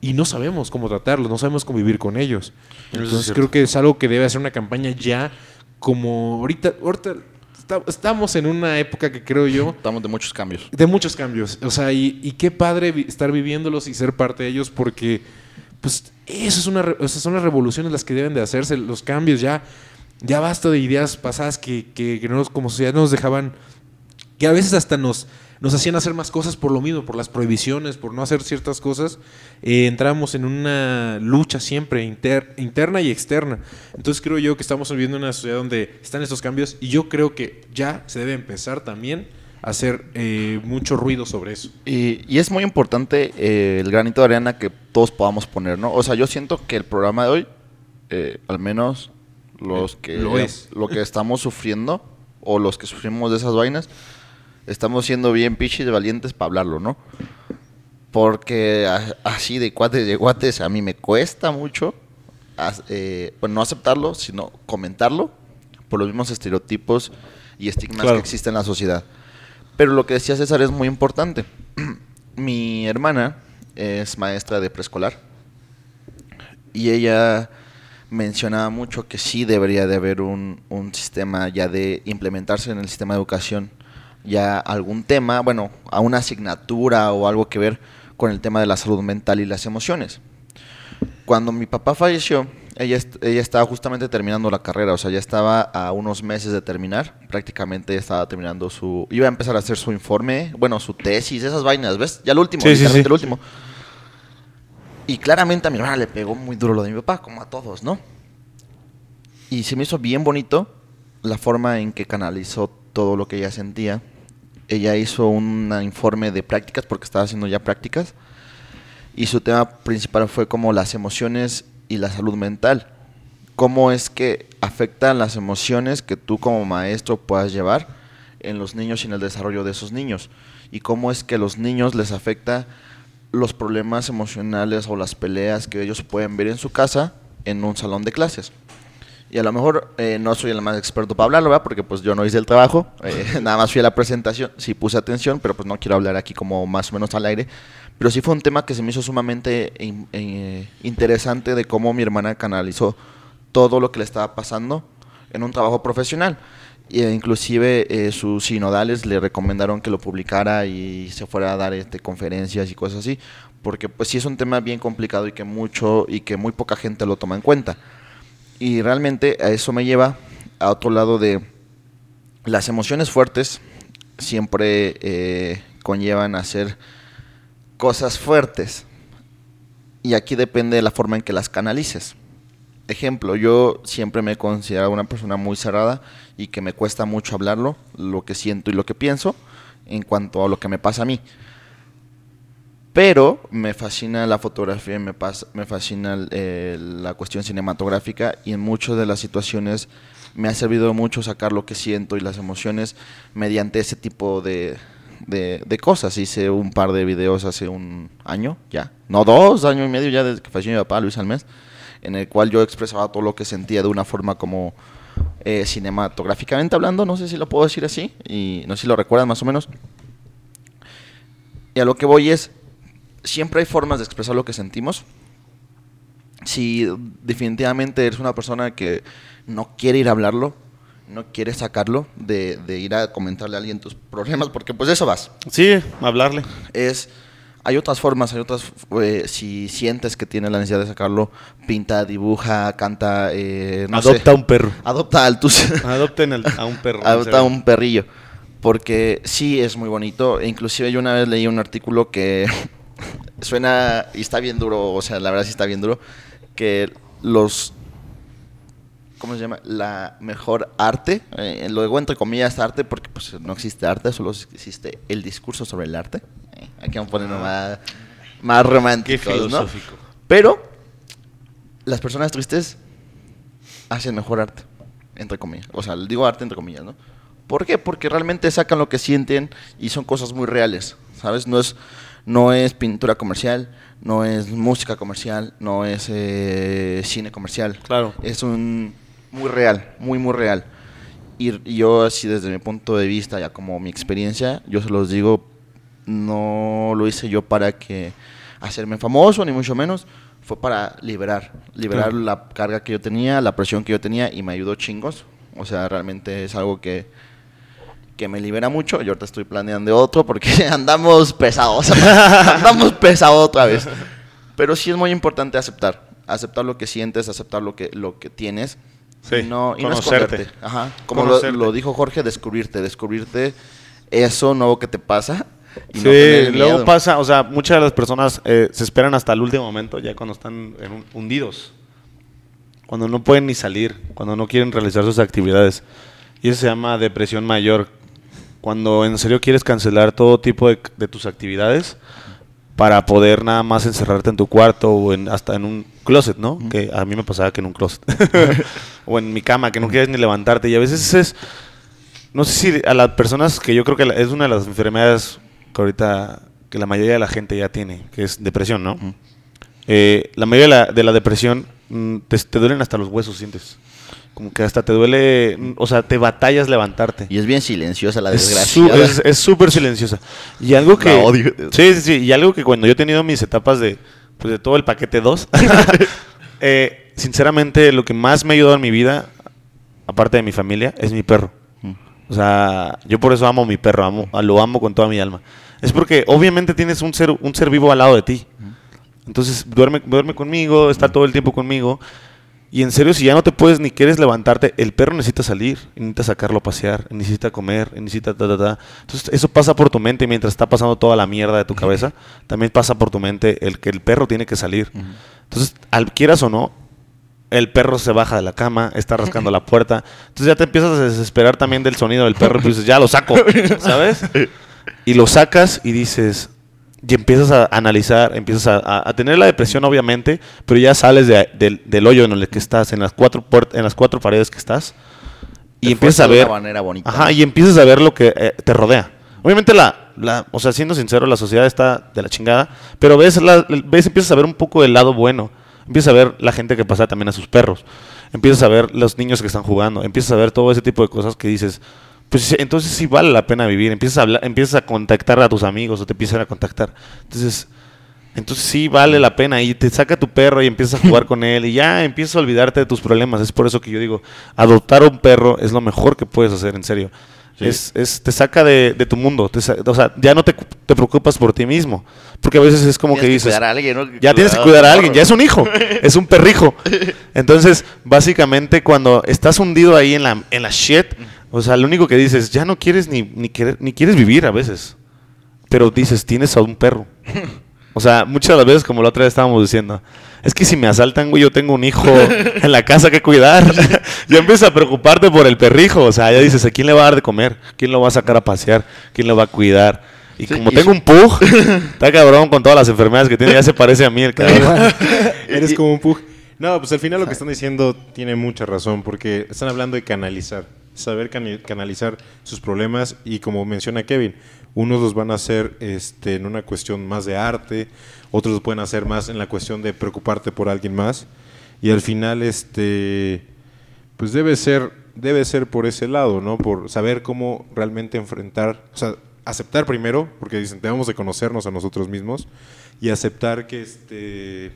y no sabemos cómo tratarlos, no sabemos cómo vivir con ellos. Entonces creo que es algo que debe hacer una campaña ya como ahorita, ahorita estamos en una época que creo yo...
Estamos de muchos cambios.
De muchos cambios. O sea, y, qué padre estar viviéndolos y ser parte de ellos porque, pues, eso es una, esas son las revoluciones las que deben de hacerse, los cambios ya. Ya basta de ideas pasadas que, que, que como sociedad nos dejaban, que a veces hasta nos nos hacían hacer más cosas por lo mismo, por las prohibiciones, por no hacer ciertas cosas. Eh, entramos en una lucha siempre interna y externa. Entonces creo yo que estamos viviendo una sociedad donde están estos cambios y yo creo que ya se debe empezar también a hacer eh, mucho ruido sobre eso.
Y, es muy importante eh, el granito de arena que todos podamos poner, ¿no? O sea, yo siento que el programa de hoy, al menos los que
lo, es.
lo que estamos sufriendo o los que sufrimos de esas vainas, estamos siendo bien pichis valientes para hablarlo, ¿no? Porque así de cuates de guates a mí me cuesta mucho, eh, bueno, no aceptarlo, sino comentarlo por los mismos estereotipos y estigmas que existen en la sociedad. Pero lo que decía César es muy importante. [CLEARS THROAT] Mi hermana es maestra de preescolar y ella mencionaba mucho que sí debería de haber un, un sistema ya de implementarse en el sistema de educación ya algún tema, bueno, a una asignatura o algo que ver con el tema de la salud mental y las emociones. Cuando mi papá falleció, ella, ella estaba justamente terminando la carrera, o sea, ya estaba a unos meses de terminar, prácticamente estaba terminando su, iba a empezar a hacer su informe, bueno, su tesis, esas vainas, ¿ves? Ya lo último, sí, el último. Y claramente a mi hermana le pegó muy duro lo de mi papá, como a todos, ¿no? Y se me hizo bien bonito la forma en que canalizó todo lo que ella sentía. Ella hizo un informe de prácticas porque estaba haciendo ya prácticas y su tema principal fue como las emociones y la salud mental. Cómo es que afectan las emociones que tú como maestro puedas llevar en los niños y en el desarrollo de esos niños. Y cómo es que los niños les afecta los problemas emocionales o las peleas que ellos pueden ver en su casa en un salón de clases. Y a lo mejor eh, no soy el más experto para hablarlo, ¿verdad? Porque pues yo no hice el trabajo, eh, [LAUGHS] nada más fui a la presentación, sí puse atención, pero pues no quiero hablar aquí como más o menos al aire. Pero sí fue un tema que se me hizo sumamente eh, interesante de cómo mi hermana canalizó todo lo que le estaba pasando en un trabajo profesional. E inclusive sus sinodales le recomendaron que lo publicara y se fuera a dar este, conferencias y cosas así, porque pues sí es un tema bien complicado y que mucho y que muy poca gente lo toma en cuenta. Y realmente a eso me lleva a otro lado de las emociones fuertes siempre eh, conllevan a hacer cosas fuertes. Y aquí depende de la forma en que las canalices. Ejemplo, yo siempre me he considerado una persona muy cerrada y que me cuesta mucho hablarlo, lo que siento y lo que pienso en cuanto a lo que me pasa a mí. Pero me fascina la fotografía, me, me fascina eh, la cuestión cinematográfica y en muchas de las situaciones me ha servido mucho sacar lo que siento y las emociones mediante ese tipo de, de, cosas. Hice un par de videos hace un año, ya. No, dos años y medio ya desde que falleció mi papá, Luis Almes, en el cual yo expresaba todo lo que sentía de una forma como eh, cinematográficamente hablando, no sé si lo puedo decir así, y no sé si lo recuerdan más o menos. Y a lo que voy es, siempre hay formas de expresar lo que sentimos. Si definitivamente eres una persona que no quiere ir a hablarlo, no quiere sacarlo, de, de, ir a comentarle a alguien tus problemas, porque pues eso vas.
Sí, hablarle.
Es, hay otras formas, hay otras, eh, si sientes que tienes la necesidad de sacarlo, pinta, dibuja, canta, eh,
Adopta un perro.
Adopta al tus... [LAUGHS]
Adopten a un perro.
Adopta un perrillo. Porque sí es muy bonito. Inclusive yo una vez leí un artículo que suena y está bien duro, o sea, la verdad sí está bien duro, que los ¿cómo se llama? La mejor arte, eh, luego entre comillas arte, porque pues no existe arte, solo existe el discurso sobre el arte. Eh, aquí vamos a ponerlo más, más romántico, ¿no? Pero las personas tristes hacen mejor arte, entre comillas. O sea, digo arte entre comillas, ¿no? ¿Por qué? Porque realmente sacan lo que sienten y son cosas muy reales, ¿sabes? No es, no es pintura comercial, no es música comercial, no es eh, cine comercial.
Claro.
Es un muy real, muy, muy real. Y, yo así desde mi punto de vista, ya como mi experiencia, yo se los digo, no lo hice yo para que hacerme famoso, ni mucho menos, fue para liberar, liberar la carga que yo tenía, la presión que yo tenía y me ayudó chingos. O sea, realmente es algo que, que me libera mucho. Yo ahorita estoy planeando otro porque [LAUGHS] andamos pesados, andamos pesados otra vez. Pero sí es muy importante aceptar, aceptar lo que sientes, aceptar lo que, lo que tienes y no, y conocerte. Ajá. Como lo, dijo Jorge, descubrirte, descubrirte eso nuevo que te pasa.
Y sí, luego pasa, o sea, muchas de las personas eh, se esperan hasta el último momento, ya cuando están hundidos, cuando no pueden ni salir, cuando no quieren realizar sus actividades. Y eso se llama depresión mayor. Cuando en serio quieres cancelar todo tipo de, de tus actividades para poder nada más encerrarte en tu cuarto o en, hasta en un closet, ¿no? Que a mí me pasaba que en un closet. [LAUGHS] o en mi cama, que no quieres ni levantarte. Y a veces es... No sé si a las personas que yo creo que es una de las enfermedades que ahorita que la mayoría de la gente ya tiene, que es depresión, ¿no? Eh, la mayoría de la, de la depresión mm, te, te, duelen hasta los huesos, sientes. Como que hasta te duele, o sea, te batallas levantarte.
Y es bien silenciosa la desgracia.
Es súper silenciosa. Y algo que... odio. Sí, sí, sí. Y algo que cuando yo he tenido mis etapas de pues de todo el paquete 2. [LAUGHS] Eh, sinceramente, lo que más me ha ayudado en mi vida, aparte de mi familia, es mi perro. Mm. O sea, yo por eso amo a mi perro, amo, lo amo con toda mi alma. Es porque obviamente tienes un ser, un ser vivo al lado de ti. Mm. Entonces duerme, duerme conmigo, está todo el tiempo conmigo. Y en serio, si ya no te puedes ni quieres levantarte, el perro necesita salir, necesita sacarlo a pasear, necesita comer, necesita ta, ta, ta. Entonces, eso pasa por tu mente mientras está pasando toda la mierda de tu cabeza. También pasa por tu mente el que el perro tiene que salir. Entonces, al quieras o no, el perro se baja de la cama, está rascando la puerta. Entonces, ya te empiezas a desesperar también del sonido del perro y dices, ya lo saco, [LAUGHS] ¿sabes? Y lo sacas y dices, y empiezas a analizar, empiezas a, tener la depresión obviamente, pero ya sales del hoyo en el que estás, en las cuatro en las cuatro paredes que estás y empiezas a ver
manera bonita.
Ajá, y empiezas a ver lo que eh, te rodea. Obviamente la, la, o sea, siendo sincero, la sociedad está de la chingada, pero ves, la, ves empiezas a ver un poco del lado bueno. Empiezas a ver la gente que pasa también a sus perros. Empiezas a ver los niños que están jugando. Empiezas a ver todo ese tipo de cosas que dices, pues entonces sí vale la pena vivir. Empiezas a, hablar, empiezas a contactar a tus amigos o te empiezan a contactar. Entonces, entonces sí vale la pena. Y te saca tu perro y empiezas a jugar [LAUGHS] con él y ya empiezas a olvidarte de tus problemas. Es por eso que yo digo, adoptar un perro es lo mejor que puedes hacer, en serio. Es, es, te saca de, tu mundo. o sea, ya no te, te, preocupas por ti mismo. Porque a veces es como que dices.
a alguien,
Ya tienes que cuidar a alguien. Ya es un hijo. es un perrijo. [LAUGHS] Entonces, básicamente, cuando estás hundido ahí en la, en la shit, o sea, lo único que dices, ya no quieres ni, ni, querer, ni quieres vivir a veces. Pero dices, tienes a un perro. [LAUGHS] O sea, muchas de las veces, como la otra vez estábamos diciendo, es que si me asaltan, güey, yo tengo un hijo [LAUGHS] en la casa que cuidar. [LAUGHS] ya empiezas a preocuparte por el perrijo. O sea, ya dices, ¿a quién le va a dar de comer? ¿Quién lo va a sacar a pasear? ¿Quién lo va a cuidar? Y como tengo un pug, [LAUGHS] está cabrón con todas las enfermedades que tiene, ya se parece a mí el cabrón.
Eres como un pug. No, pues al final lo que están diciendo tiene mucha razón, porque están hablando de canalizar saber canalizar sus problemas y como menciona Kevin, Unos los van a hacer este, en una cuestión más de arte, otros los pueden hacer más en la cuestión de preocuparte por alguien más. Y al final, este, pues debe ser, debe ser por ese lado, ¿no? Por saber cómo realmente enfrentar, o sea, aceptar primero, porque dicen, debemos de conocernos a nosotros mismos, y aceptar que este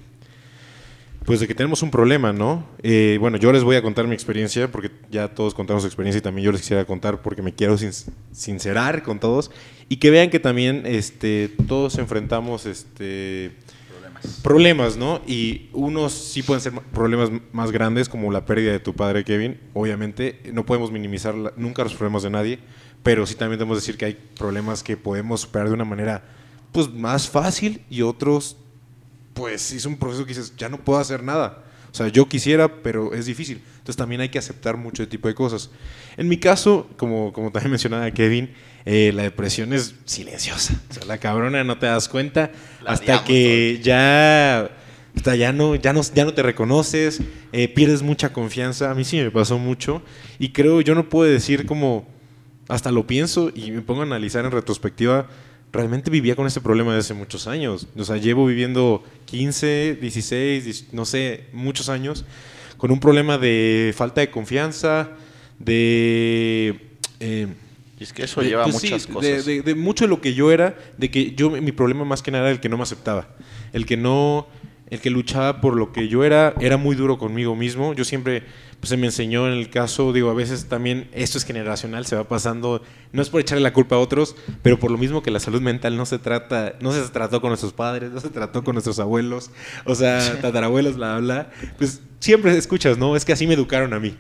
pues de que tenemos un problema, ¿no? Eh, bueno, yo les voy a contar mi experiencia, porque ya todos contamos experiencia y también yo les quisiera contar porque me quiero sincerar con todos y que vean que también este, todos enfrentamos este, problemas. ¿no? Y unos sí pueden ser problemas más grandes, como la pérdida de tu padre, Kevin. Obviamente, no podemos minimizar nunca los problemas de nadie, pero sí también debemos decir que hay problemas que podemos superar de una manera pues, más fácil y otros pues es un proceso que dices, ya no puedo hacer nada. O sea, yo quisiera, pero es difícil. Entonces también hay que aceptar mucho tipo de cosas. En mi caso, como, como también [LAUGHS] mencionaba Kevin, eh, la depresión es silenciosa. O sea, la cabrona no te das cuenta hasta que ya, hasta ya, no, ya, no, ya no te reconoces, eh, pierdes mucha confianza. A mí sí me pasó mucho. Y creo, yo no puedo decir como, hasta lo pienso y me pongo a analizar en retrospectiva realmente vivía con ese problema desde hace muchos años. O sea, llevo viviendo 15, 16, no sé, muchos años con un problema de falta de confianza, de...
Eh, es que eso lleva pues muchas cosas.
De, mucho de lo que yo era, de que yo, mi problema más que nada era el que no me aceptaba. El que no, el que luchaba por lo que yo era, era muy duro conmigo mismo. Yo siempre pues, se me enseñó en el caso, digo, a veces también esto es generacional, se va pasando, no es por echarle la culpa a otros, pero por lo mismo que la salud mental no se trata, no se trató con nuestros padres, no se trató con nuestros abuelos, o sea, tatarabuelos, bla, bla, pues siempre escuchas, ¿no? Es que así me educaron a mí.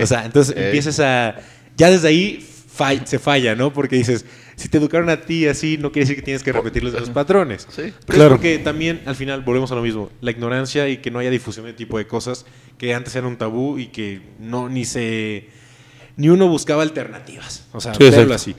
O sea, entonces empiezas a, ya desde ahí se falla, ¿no? Porque dices, si te educaron a ti así, no quiere decir que tienes que repetir los, patrones. Sí. claro. que también, al final, volvemos a lo mismo. La ignorancia y que no haya difusión de tipo de cosas que antes eran un tabú y que no ni se... Ni uno buscaba alternativas. O sea, sí, así.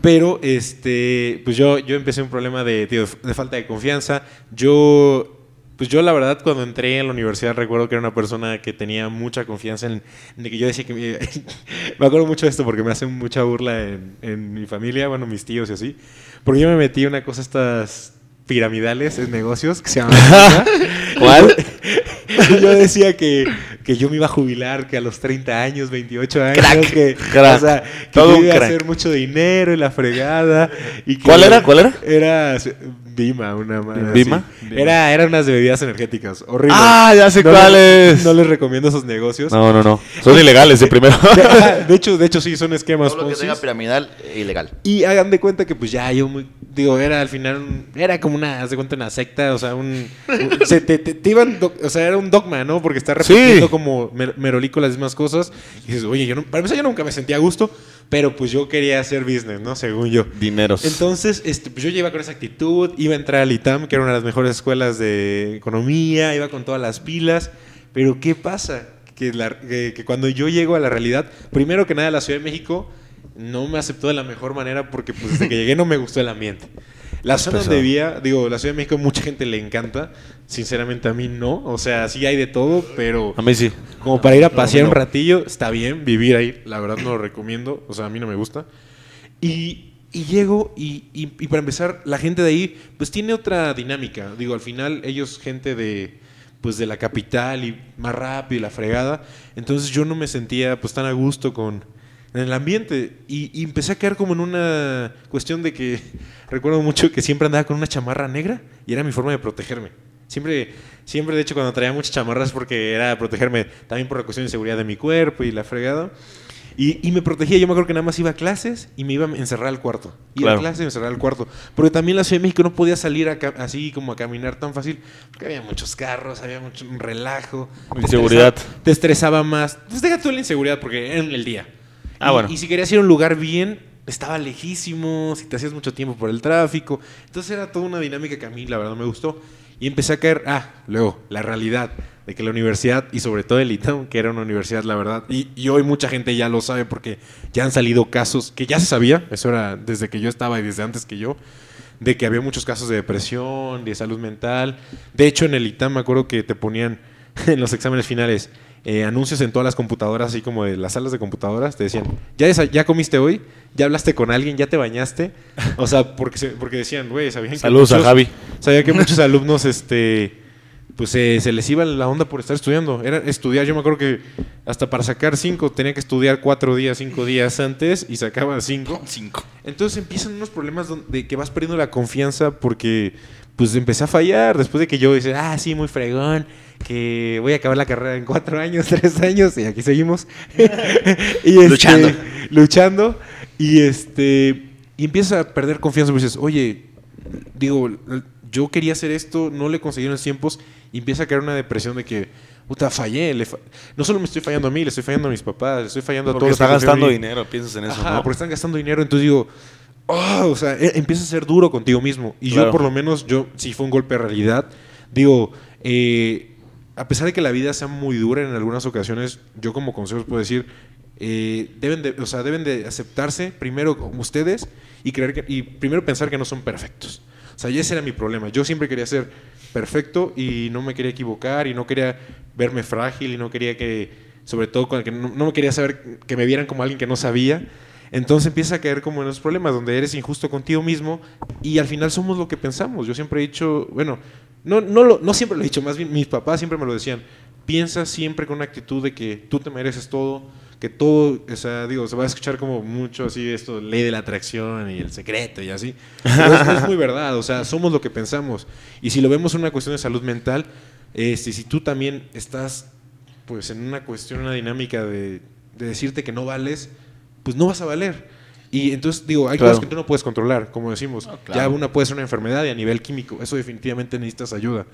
Pero, este, pues yo, yo empecé un problema de, de falta de confianza. Yo pues yo la verdad cuando entré en la universidad recuerdo que era una persona que tenía mucha confianza en, que yo decía que me, [LAUGHS] me, acuerdo mucho de esto porque me hacen mucha burla en, en, mi familia, bueno, mis tíos y así, porque yo me metí en una cosa estas piramidales en negocios que se llaman [LAUGHS] ¿Cuál? [LAUGHS] yo decía que, que, yo me iba a jubilar, que a los 30 años, 28 años, que, O sea, que iba a hacer mucho dinero y la fregada. Y
¿Cuál era? ¿Cuál era?
Era Bima, una
madre. ¿Bima?
Era, eran unas bebidas energéticas. Horrible.
Ah, ya sé cuáles.
no les recomiendo esos negocios.
No, no, no. Son ilegales de primero.
De, hecho, de hecho, sí, son esquemas.
Todo lo que tenga piramidal, ilegal.
Y hagan de cuenta que, pues ya, yo muy. Digo, era al final. Era como una. Haz de cuenta, una secta. O sea, un. [LAUGHS] se te, te, iban. o sea, era un dogma, ¿no? Porque está repitiendo como merolico las mismas cosas. Y dices, oye, yo no, para empezar, yo nunca me sentía a gusto. Pero pues yo quería hacer business, ¿no? Según yo.
Dineros.
Entonces, este, pues yo llegué con esa actitud, iba a entrar al ITAM, que era una de las mejores escuelas de economía, iba con todas las pilas. Pero ¿qué pasa? Que, que, cuando yo llego a la realidad, primero que nada la Ciudad de México no me aceptó de la mejor manera porque pues desde que llegué no me gustó el ambiente. La zona donde vivía, digo, la Ciudad de México mucha gente le encanta. Sinceramente a mí no. O sea, sí hay de todo, pero...
A mí sí.
Como para ir a pasear un ratillo, está bien vivir ahí. La verdad no lo recomiendo. O sea, a mí no me gusta. Y, llego y, y, para empezar, la gente de ahí pues tiene otra dinámica. Digo, al final ellos gente de pues de la capital y más rápido y la fregada. Entonces yo no me sentía pues tan a gusto con en el ambiente. Y, empecé a caer como en una cuestión de que [LAUGHS] recuerdo mucho que siempre andaba con una chamarra negra y era mi forma de protegerme. Siempre, siempre de hecho, cuando traía muchas chamarras porque era protegerme también por la cuestión de seguridad de mi cuerpo y la fregada. Y, me protegía, yo me acuerdo que nada más iba a clases y me iba a encerrar al cuarto. Iba a clases y me encerraba al cuarto. Porque también la Ciudad de México no podía salir así como a caminar tan fácil. Porque había muchos carros, había mucho relajo.
Inseguridad.
Te estresaba, más. Pues deja tú la inseguridad porque era en el día.
Ah, y, bueno.
Y si querías ir a un lugar bien, estaba lejísimo, si te hacías mucho tiempo por el tráfico. Entonces era toda una dinámica que a mí la verdad me gustó. Y empecé a caer, ah, luego, la realidad de que la universidad, y sobre todo el ITAM, que era una universidad, la verdad, y, y, hoy mucha gente ya lo sabe porque ya han salido casos, que ya se sabía, eso era desde que yo estaba y desde antes que yo, de que había muchos casos de depresión, de salud mental. De hecho, en el ITAM me acuerdo que te ponían [LAUGHS] en los exámenes finales, eh, anuncios en todas las computadoras, así como de las salas de computadoras, te decían, ¿ya, ya comiste hoy? ¿Ya hablaste con alguien? ¿Ya te bañaste? O sea, porque, porque decían, güey, sabían que
Saludos a Javi.
Sabía que muchos alumnos, este pues se les iba la onda por estar estudiando. Era estudiar, yo me acuerdo que hasta para sacar cinco tenía que estudiar cuatro días, cinco días antes y sacaba cinco. [LAUGHS]
Cinco.
Entonces empiezan unos problemas de que vas perdiendo la confianza porque pues empecé a fallar después de que yo dice, ah, sí, muy fregón, que voy a acabar la carrera en cuatro años, [LAUGHS] tres años y aquí seguimos. [LAUGHS] [LAUGHS] y este, luchando. Luchando. Y este y empiezas a perder confianza dices, oye, digo, yo quería hacer esto, no le conseguí en los tiempos y empieza a caer una depresión de que, puta, fallé. no solo me estoy fallando a mí, le estoy fallando a mis papás, le estoy fallando a todos. Porque
están gastando dinero, piensas en eso.
Ajá, porque están gastando dinero, entonces digo, oh, o sea, e, empieza a ser duro contigo mismo. Y yo, por lo menos, yo, si fue un golpe de realidad, digo, eh, a pesar de que la vida sea muy dura en algunas ocasiones, yo como consejo puedo decir, eh, deben de, o sea, deben de aceptarse primero como ustedes y creer y primero pensar que no son perfectos. O sea, ese era mi problema. Yo siempre quería ser perfecto y no me quería equivocar y no quería verme frágil y no quería que, sobre todo, que no, me quería saber que me vieran como alguien que no sabía. Entonces empieza a caer como en los problemas donde eres injusto contigo mismo y al final somos lo que pensamos. Yo siempre he dicho, bueno, no, no, no siempre lo he dicho, más bien mis papás siempre me lo decían, piensa siempre con una actitud de que tú te mereces todo, que todo, o sea, digo, se va a escuchar como mucho así esto, ley de la atracción y el secreto y así. Pero es, muy verdad, o sea, somos lo que pensamos. Y si lo vemos en una cuestión de salud mental, este, si tú también estás pues en una cuestión, una dinámica de, de decirte que no vales, pues no vas a valer. Y entonces, digo, hay cosas que tú no puedes controlar, como decimos. Ah, ya una puede ser una enfermedad y a nivel químico, eso definitivamente necesitas ayuda.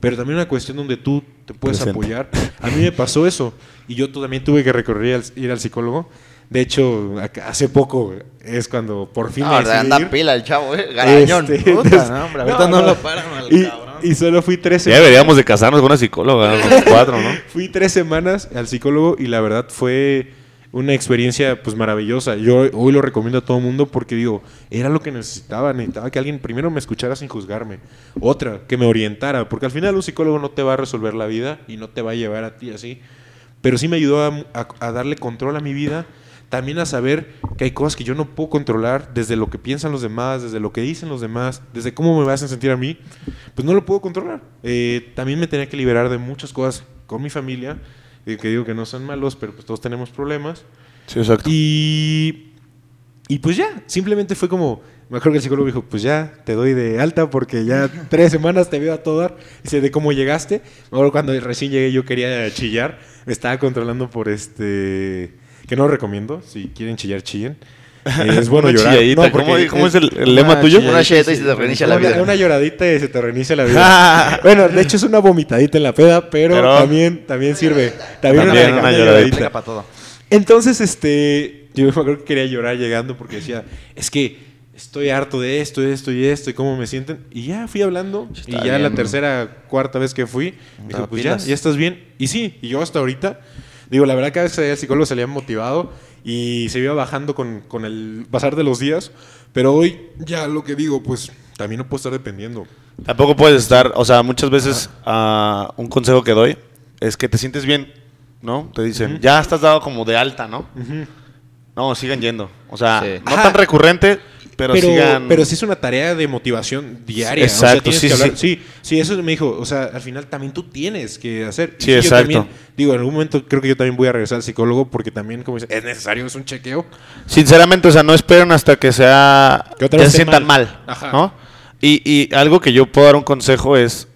Pero también una cuestión donde tú te puedes apoyar. A mí me pasó eso y yo también tuve que recorrer al, ir al psicólogo. De hecho, hace poco es cuando por fin.
No, anda pila el chavo, ¿eh? Garañón. Este, [LAUGHS] Puta, no, hombre, ahorita no, lo paran al
y, cabrón. Y solo fui tres
semanas. Ya deberíamos de casarnos con una psicóloga, los cuatro, ¿no? [LAUGHS]
fui tres semanas al psicólogo y la verdad fue una experiencia pues maravillosa. Yo hoy lo recomiendo a todo mundo porque digo, era lo que necesitaba, necesitaba que alguien primero me escuchara sin juzgarme, otra, que me orientara, porque al final un psicólogo no te va a resolver la vida y no te va a llevar a ti así, pero sí me ayudó a, darle control a mi vida, también a saber que hay cosas que yo no puedo controlar desde lo que piensan los demás, desde lo que dicen los demás, desde cómo me hacen sentir a mí, pues no lo puedo controlar. Eh, también me tenía que liberar de muchas cosas con mi familia, que digo que no son malos, pero pues todos tenemos problemas.
Sí, exacto.
Y, y pues ya, simplemente fue como, me acuerdo que el psicólogo dijo, pues ya, te doy de alta porque ya [LAUGHS] tres semanas te veo a todo dar. Dice, ¿de cómo llegaste? Me acuerdo cuando recién llegué yo quería chillar, me estaba controlando por este, que no lo recomiendo, si quieren chillar, chillen. Eh, es bueno llorar.
No, ¿Cómo, es el, lema tuyo?
Una chilleta y se te reinicia la vida.
Una, lloradita y se te reinicia la vida. [LAUGHS] bueno, de hecho es una vomitadita en la peda, pero, también, también sirve. También, una, lloradita. Para todo. Entonces, este, yo me acuerdo que quería llorar llegando porque decía, es que estoy harto de esto, de esto y esto, y cómo me sienten. Y ya fui hablando. y ya la tercera, cuarta vez que fui, dije, pues ya, ya estás bien. Y sí, y yo hasta ahorita, digo, la verdad, cada vez que salía el psicólogo salía motivado y se iba bajando con, con, el pasar de los días. Pero hoy ya lo que digo, pues también no puedo estar dependiendo.
Tampoco puedes estar, o sea, muchas veces uh, un consejo que doy es que te sientes bien, ¿no? Te dicen, ya estás dado como de alta, ¿no? No, sigan yendo. O sea, no tan recurrente, pero,
pero, sí es una tarea de motivación diaria. Exacto, sí, sí. sí, eso me dijo. O sea, al final también tú tienes que hacer.
Sí, exacto.
digo, en algún momento creo que yo también voy a regresar al psicólogo porque también, como dice, es necesario, es un chequeo.
Sinceramente, o sea, no esperen hasta que sea. Que se sientan mal. ¿no? Y, y algo que yo puedo dar un consejo es.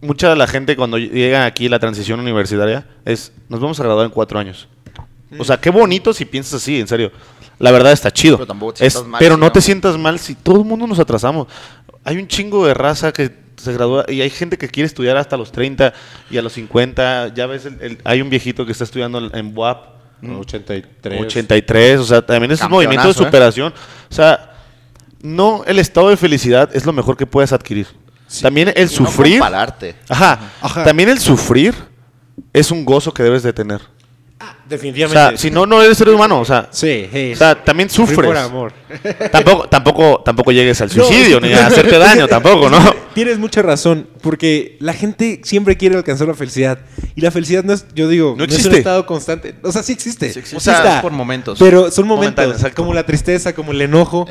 Mucha de la gente cuando llega aquí la transición universitaria es, nos vamos a graduar en cuatro años. O sea, qué bonito si piensas así, en serio la verdad está chido. Pero, no, te sientas mal si todo el mundo nos atrasamos. Hay un chingo de raza que se gradúa y hay gente que quiere estudiar hasta los 30 y a los 50. Ya ves, hay un viejito que está estudiando en BUAP.
83.
83, o sea, también es un movimiento de ¿eh? superación. O sea, no el estado de felicidad es lo mejor que puedes adquirir. También el sufrir.
No
ajá, ajá. También el sufrir es un gozo que debes de tener.
Ah, definitivamente.
O sea, si no, no eres ser humano. O sea,
sí,
o sea también sufres.
Por amor. [LAUGHS]
Tampoco, tampoco, tampoco llegues al suicidio ni a [LAUGHS] hacerte daño, tampoco, ¿no?
Tienes mucha razón, porque la gente siempre quiere alcanzar la felicidad. Y la felicidad no es, yo digo, no, existe. es un estado constante. O sea, sí existe.
O sea, por momentos.
Pero son momentos, como la tristeza, como el enojo.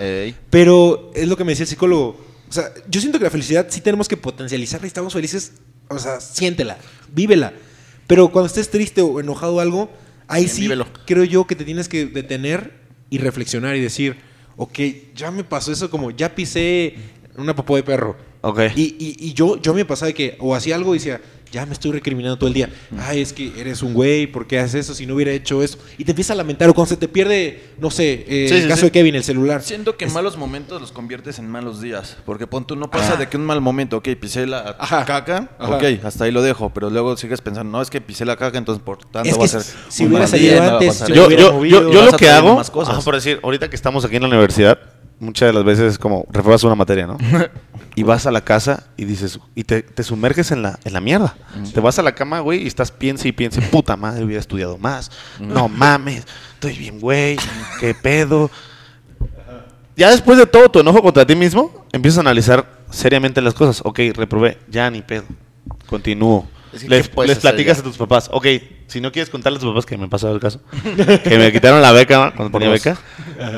Pero es lo que me decía el psicólogo. O sea, yo siento que la felicidad sí tenemos que potencializarla y estamos felices. O sea, siéntela, vívela. Pero cuando estés triste o enojado o algo, ahí sí creo yo que te tienes que detener y reflexionar y decir, ok, ya me pasó eso como, ya pisé una popó de perro.
Ok.
Y, y, y yo, yo me pasaba de que o hacía algo y decía, ya me estoy recriminando todo el día. Ay, es que eres un güey, ¿por qué haces eso si no hubiera hecho eso? Y te empieza a lamentar o cuando se te pierde, no sé, eh, el caso de Kevin, el celular.
Siento que malos momentos los conviertes en malos días. Porque pon tú, no pasa de que un mal momento, ok, pisé la caca, ok, hasta ahí lo dejo. Pero luego sigues pensando, no, es que pisé la caca, entonces por tanto va a ser.
Si hubiera salido antes,
yo, yo, yo, lo que hago, por decir, ahorita que estamos aquí en la universidad, muchas de las veces es como repruebas una materia, ¿no? [LAUGHS] y vas a la casa y dices, y te, sumerges en la, en la mierda. Te vas a la cama, güey, y estás piensa y piensa, [LAUGHS] puta madre, hubiera estudiado más. No mames, estoy bien, güey, [LAUGHS] qué pedo. Ya después de todo tu enojo contra ti mismo, empiezas a analizar seriamente las cosas. Ok, reprobé, ya ni pedo. Continúo les, platicas a tus papás, ok, si no quieres contarle a tus papás que me pasó el caso, [LAUGHS] que me quitaron la beca cuando tenía beca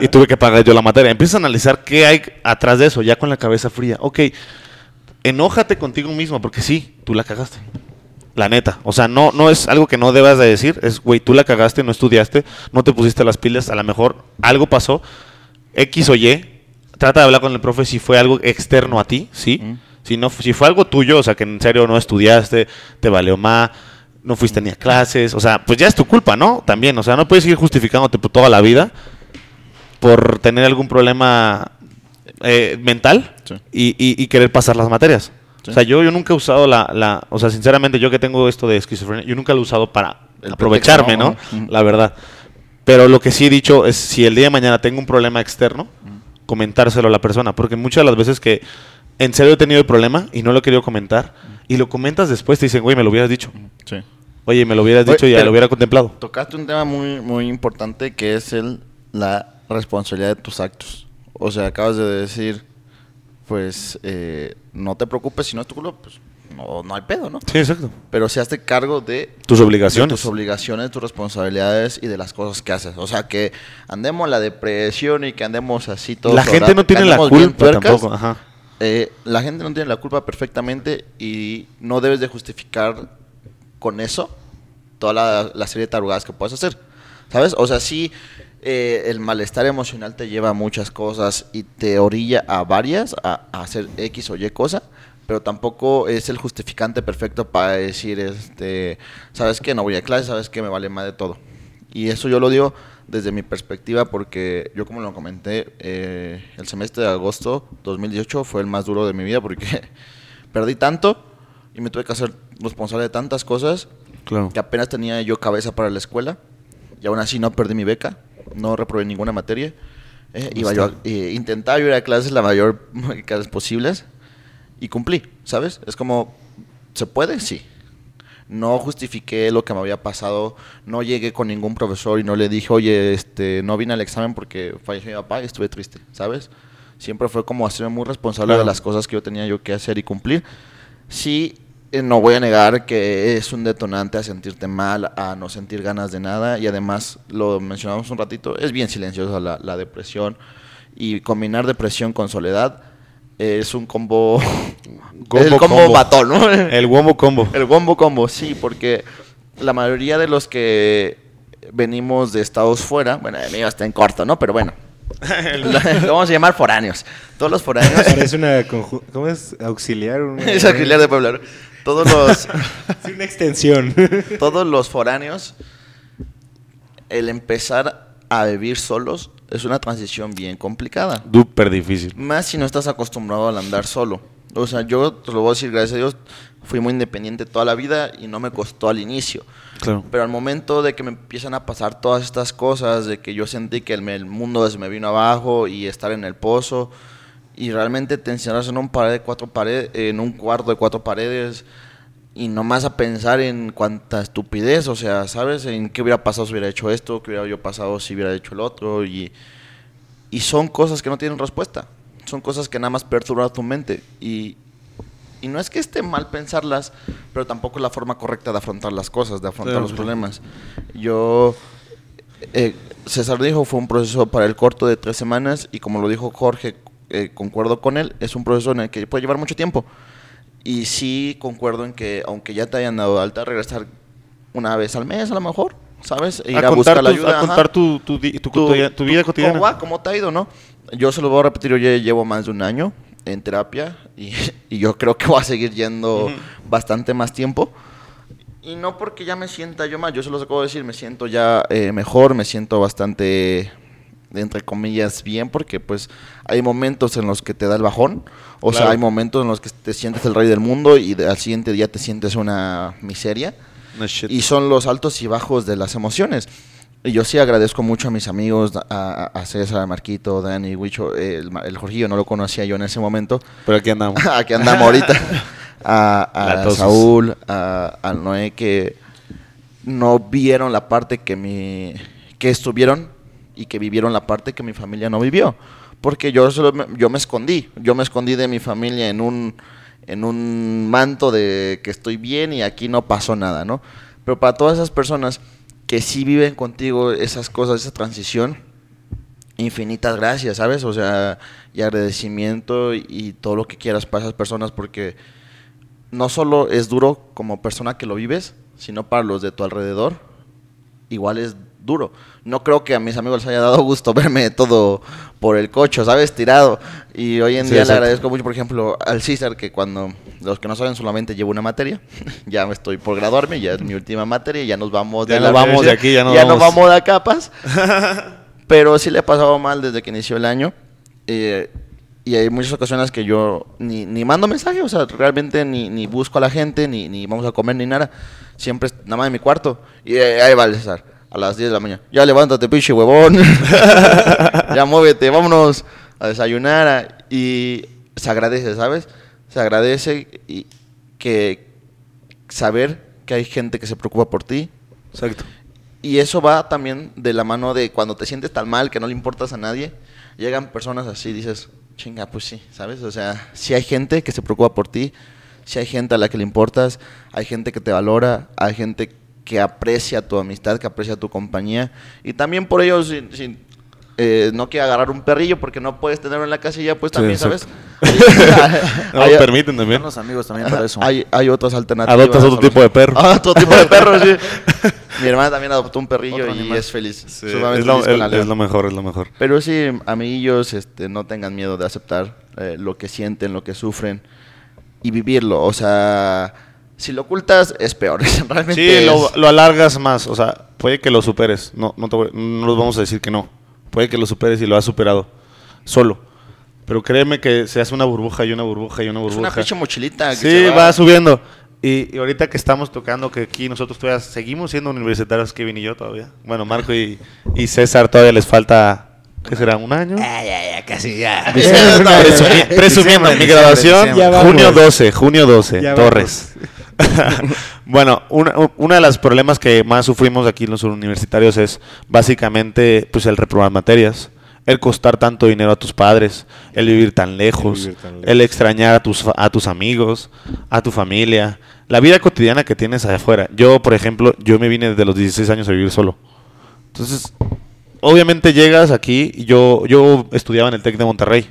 y tuve que pagar yo la materia. Empieza a analizar qué hay atrás de eso, ya con la cabeza fría. Ok, enójate contigo mismo porque sí, tú la cagaste. La neta. O sea, no, no es algo que no debas de decir. Es, güey, tú la cagaste, no estudiaste, no te pusiste las pilas. A lo mejor algo pasó, X o Y. Trata de hablar con el profe si fue algo externo a ti, ¿sí? Si, no, si fue algo tuyo, o sea, que en serio no estudiaste, te valió más, no fuiste ni a clases, o sea, pues ya es tu culpa, ¿no? También, o sea, no puedes seguir justificándote por toda la vida por tener algún problema eh, mental y, querer pasar las materias. O sea, yo, yo nunca he usado la, la, o sea, sinceramente, yo que tengo esto de esquizofrenia, yo nunca lo he usado para aprovecharme, ¿no? La verdad. Pero lo que sí he dicho es, si el día de mañana tengo un problema externo, comentárselo a la persona, porque muchas de las veces que en serio he tenido el problema y no lo he querido comentar. Y lo comentas después, te dicen, güey, me lo hubieras dicho. Sí. Oye, me lo hubieras dicho y ya lo hubiera contemplado.
Tocaste un tema muy, muy importante que es el, la responsabilidad de tus actos. O sea, acabas de decir, pues, eh, no te preocupes si no es tu culo, pues no, no hay pedo, ¿no?
Sí, exacto.
Pero si hazte cargo de
tus obligaciones.
tus obligaciones, tus responsabilidades y de las cosas que haces. O sea, que andemos la depresión y que andemos así todos.
La gente no tiene la culpa tampoco. Ajá.
Eh, la gente no tiene la culpa perfectamente y no debes de justificar con eso toda la, serie de tarugadas que puedes hacer. ¿Sabes? O sea, sí, eh, el malestar emocional te lleva a muchas cosas y te orilla a varias, a, hacer X o Y cosa, pero tampoco es el justificante perfecto para decir, este, ¿sabes qué? No voy a clase, ¿sabes qué? Me vale más de todo. Y eso yo lo digo desde mi perspectiva, porque yo como lo comenté, eh, el semestre de agosto 2018 fue el más duro de mi vida porque [LAUGHS] perdí tanto y me tuve que hacer responsable de tantas cosas que apenas tenía yo cabeza para la escuela y aún así no perdí mi beca, no reprobé ninguna materia. Eh, iba yo a, eh, intentaba ir a clases la mayor [LAUGHS] clases posibles y cumplí, ¿sabes? Es como, ¿se puede? Sí no justifiqué lo que me había pasado, no llegué con ningún profesor y no le dije, oye, este, no vine al examen porque falleció mi papá y estuve triste, ¿sabes? Siempre fue como hacerme muy responsable de las cosas que yo tenía yo que hacer y cumplir. Sí, eh, no voy a negar que es un detonante a sentirte mal, a no sentir ganas de nada y además, lo mencionamos un ratito, es bien silenciosa la, la depresión y combinar depresión con soledad es un combo. [LAUGHS] el combo, batón, ¿no? [LAUGHS]
El wombo combo.
El wombo combo, sí, porque la mayoría de los que venimos de estados fuera, bueno, el mío está en corto, ¿no? Pero bueno. [LAUGHS] lo, vamos a llamar foráneos. Todos los foráneos.
Parece una. ¿Cómo es? Auxiliar.
es auxiliar de Puebla. Todos los.
sí, una extensión.
todos los foráneos, el empezar a vivir solos es una transición bien complicada.
Súper difícil.
Más si no estás acostumbrado al andar solo. O sea, yo te lo voy a decir, gracias a Dios, fui muy independiente toda la vida y no me costó al inicio. Claro. Pero al momento de que me empiezan a pasar todas estas cosas, de que yo sentí que el, mundo se me vino abajo y estar en el pozo, y realmente te encierras en un, pared de cuatro paredes, en un cuarto de cuatro paredes, y nomás a pensar en cuánta estupidez, o sea, ¿sabes? En qué hubiera pasado si hubiera hecho esto, qué hubiera yo pasado si hubiera hecho el otro, y, y son cosas que no tienen respuesta, son cosas que nada más perturban tu mente, y, y no es que esté mal pensarlas, pero tampoco es la forma correcta de afrontar las cosas, de afrontar los problemas. Yo, eh, César dijo, fue un proceso para el corto de tres semanas, y como lo dijo Jorge, eh, concuerdo con él, es un proceso en el que puede llevar mucho tiempo. Y sí concuerdo en que, aunque ya te hayan dado alta, regresar una vez al mes a lo mejor, ¿sabes?
Ir a, buscar la ayuda. A contar tu, tu, tu, vida cotidiana.
¿Cómo, ¿Cómo te ha ido, no? Yo se lo voy a repetir, yo ya llevo más de un año en terapia y, [LAUGHS] y yo creo que voy a seguir yendo bastante más tiempo. Y no porque ya me sienta yo mal, yo se los acabo de decir, me siento ya eh, mejor, me siento bastante, entre comillas, bien, porque pues hay momentos en los que te da el bajón, o sea, hay momentos en los que te sientes el rey del mundo y al siguiente día te sientes una miseria. y son los altos y bajos de las emociones. Y yo sí agradezco mucho a mis amigos, a, César, a Marquito, Dani, Huicho, el, el Jorgillo no lo conocía yo en ese momento.
Pero aquí andamos. [LAUGHS]
aquí andamos ahorita. [LAUGHS] a, Saúl, a, Noé, que no vieron la parte que mi que estuvieron y que vivieron la parte que mi familia no vivió porque yo, yo me escondí, yo me escondí de mi familia en un, en un manto de que estoy bien y aquí no pasó nada, ¿no? Pero para todas esas personas que sí viven contigo esas cosas, esa transición, infinitas gracias, ¿sabes? O sea, y agradecimiento y, todo lo que quieras para esas personas porque no solo es duro como persona que lo vives, sino para los de tu alrededor, igual es duro. No creo que a mis amigos les haya dado gusto [LAUGHS] verme todo por el cocho, ¿sabes? Tirado. Y hoy en día le agradezco mucho, por ejemplo, al César, que cuando, los que no saben, solamente llevo una materia. [LAUGHS] ya me estoy por graduarme, ya es mi última materia, ya nos vamos
de, ya vamos de aquí, ya,
nos, ya vamos. nos vamos a capas. [LAUGHS] Pero sí le he pasado mal desde que inició el año. Eh, y hay muchas ocasiones que yo ni, ni mando mensaje, o sea, realmente ni, ni busco a la gente, ni, ni vamos a comer, ni nada. Siempre nada más en mi cuarto. Y ahí va el César a las 10 de la mañana. Ya levántate, pinche huevón. [LAUGHS] ya muévete, vámonos a desayunar. Y se agradece, ¿sabes? Se agradece y que saber que hay gente que se preocupa por ti.
Exacto.
Y eso va también de la mano de cuando te sientes tan mal que no le importas a nadie, llegan personas así, dices, chinga, pues sí, ¿sabes? O sea, si hay gente que se preocupa por ti, si hay gente a la que le importas, hay gente que te valora, hay gente que aprecia tu amistad, que aprecia tu compañía. Y también por ello, si, eh, no quiere agarrar un perrillo porque no puedes tenerlo en la casilla, pues también, ¿sabes? [LAUGHS]
no lo permiten también.
los amigos también para eso.
Hay, hay otras alternativas.
Adoptas otro tipo de perro. [LAUGHS]
Ah, otro tipo de perro, sí. [LAUGHS] Mi hermana también adoptó un perrillo y es feliz.
es, lo, es, lo, mejor, es lo mejor.
Pero sí, amiguillos, este, no tengan miedo de aceptar eh, lo que sienten, lo que sufren y vivirlo. O sea si lo ocultas es peor. [LAUGHS]
sí, lo, alargas más. O sea, puede que lo superes. No, no, te no vamos a decir que no. Puede que lo superes y lo has superado solo. Pero créeme que se hace una burbuja y una burbuja y una burbuja.
Es una fecha mochilita.
sí, va. subiendo. Y, ahorita que estamos tocando, que aquí nosotros todavía seguimos siendo universitarios, Kevin y yo todavía. Bueno, Marco y, y César todavía les falta ¿Qué será? ¿Un año?
Ya, ya, ya, casi ya. [LAUGHS] [LAUGHS]
Presumiendo, mi graduación, junio 12, junio 12, Torres. [LAUGHS] bueno, uno de los problemas que más sufrimos aquí en los universitarios es básicamente pues el reprobar materias, el costar tanto dinero a tus padres, el vivir tan lejos, el, extrañar a tus, a tus amigos, a tu familia, la vida cotidiana que tienes allá afuera. Yo, por ejemplo, yo me vine desde los 16 años a vivir solo. Entonces, obviamente llegas aquí, yo, yo estudiaba en el TEC de Monterrey.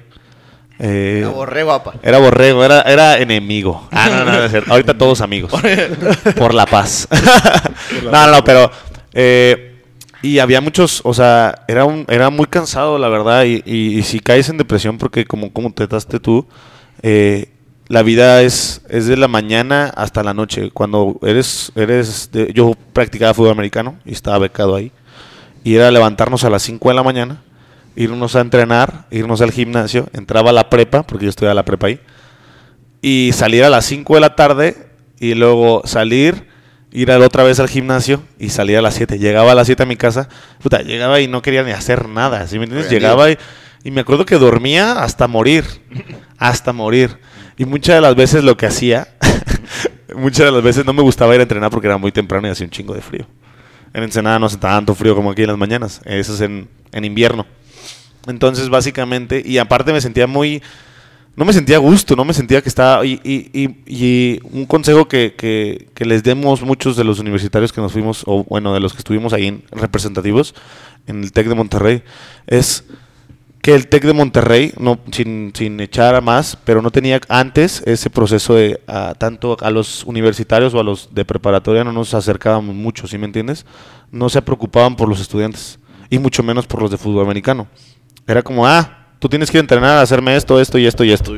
Eh, era borrego, apa.
Era borrego, era, era enemigo. Ah, no, no, no, Ahorita todos amigos. [LAUGHS] Por la paz. no, no, pero. Eh, y había muchos, o sea, era, un, era muy cansado, la verdad. Y, y, si caes en depresión, porque como, como te trataste tú, eh, la vida es, es de la mañana hasta la noche. Cuando eres. eres yo practicaba fútbol americano y estaba becado ahí. Y era levantarnos a las 5 de la mañana irnos a entrenar, irnos al gimnasio, entraba a la prepa, porque yo estudiaba la prepa ahí, y salir a las 5 de la tarde y luego salir, ir otra vez al gimnasio y salir a las 7. Llegaba a las 7 a mi casa, puta, llegaba y no quería ni hacer nada, ¿sí me entiendes? Llegaba y, y me acuerdo que dormía hasta morir, hasta morir. Y muchas de las veces lo que hacía [LAUGHS] muchas de las veces no me gustaba ir a entrenar porque era muy temprano y hacía un chingo de frío. En Ensenada no hace tanto frío como aquí en las mañanas. Eso es en, en invierno. Entonces, básicamente, y aparte me sentía muy no me sentía a gusto, no me sentía que estaba... Y, y, y, un consejo que, que, les demos muchos de los universitarios que nos fuimos, o bueno, de los que estuvimos ahí en representativos en el TEC de Monterrey, es que el TEC de Monterrey, no, sin, sin echar a más, pero no tenía antes ese proceso de tanto a los universitarios o a los de preparatoria no nos acercábamos mucho, ¿sí me entiendes? No se preocupaban por los estudiantes y mucho menos por los de fútbol americano. Era como, ah, tú tienes que entrenar a hacerme esto, esto y esto y esto.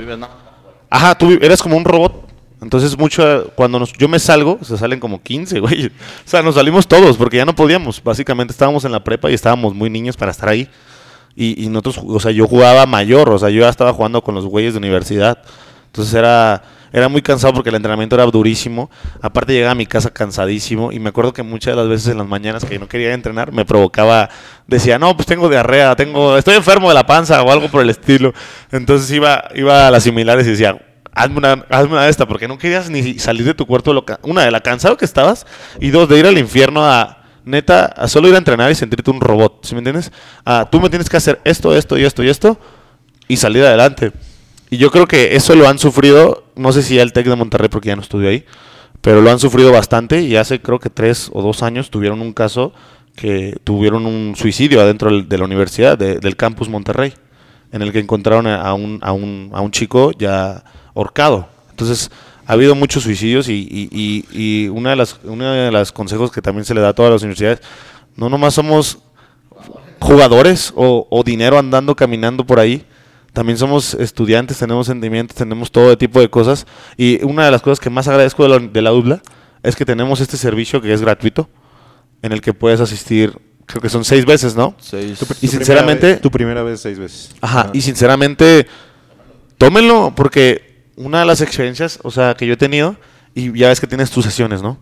Ajá, tú eres como un robot. Entonces, mucho, cuando yo me salgo, se salen como 15, [LAUGHS] güey. O sea, nos salimos todos porque ya no podíamos. Básicamente estábamos en la prepa y estábamos muy niños para estar ahí. Y, y nosotros, o sea, yo jugaba mayor, o sea, yo ya estaba jugando con los güeyes de universidad. Entonces era era muy cansado porque el entrenamiento era durísimo. Aparte llegaba a mi casa cansadísimo y me acuerdo que muchas de las veces en las mañanas que no quería entrenar me provocaba, decía, no, pues tengo diarrea, tengo, estoy enfermo de la panza o algo por el estilo. Entonces iba, iba a las similares y decía, hazme una, hazme una de esta, porque no querías ni salir de tu cuarto, una de la cansado que estabas y dos de ir al infierno a neta, a solo ir a entrenar y sentirte un robot, ¿sí me entiendes? Tú me tienes que hacer esto, esto y esto y esto y salir adelante. Y yo creo que eso lo han sufrido, no sé si el TEC de Monterrey porque ya no estudió ahí, pero lo han sufrido bastante y hace creo que tres o dos años tuvieron un caso que tuvieron un suicidio adentro de la universidad, del campus Monterrey, en el que encontraron a un, a un, a un chico ya horcado. Entonces, ha habido muchos suicidios y, y, y, una de las de los consejos que también se le da a todas las universidades, no nomás somos jugadores o, o dinero andando caminando por ahí, también somos estudiantes, tenemos sentimientos, tenemos todo tipo de cosas. Y una de las cosas que más agradezco de la, UDLA es que tenemos este servicio que es gratuito, en el que puedes asistir, creo que son seis veces, ¿no?
Seis. y sinceramente... tu primera vez seis veces.
Ajá, y sinceramente, tómenlo, porque una de las experiencias, o sea, que yo he tenido, y ya ves que tienes tus sesiones, ¿no?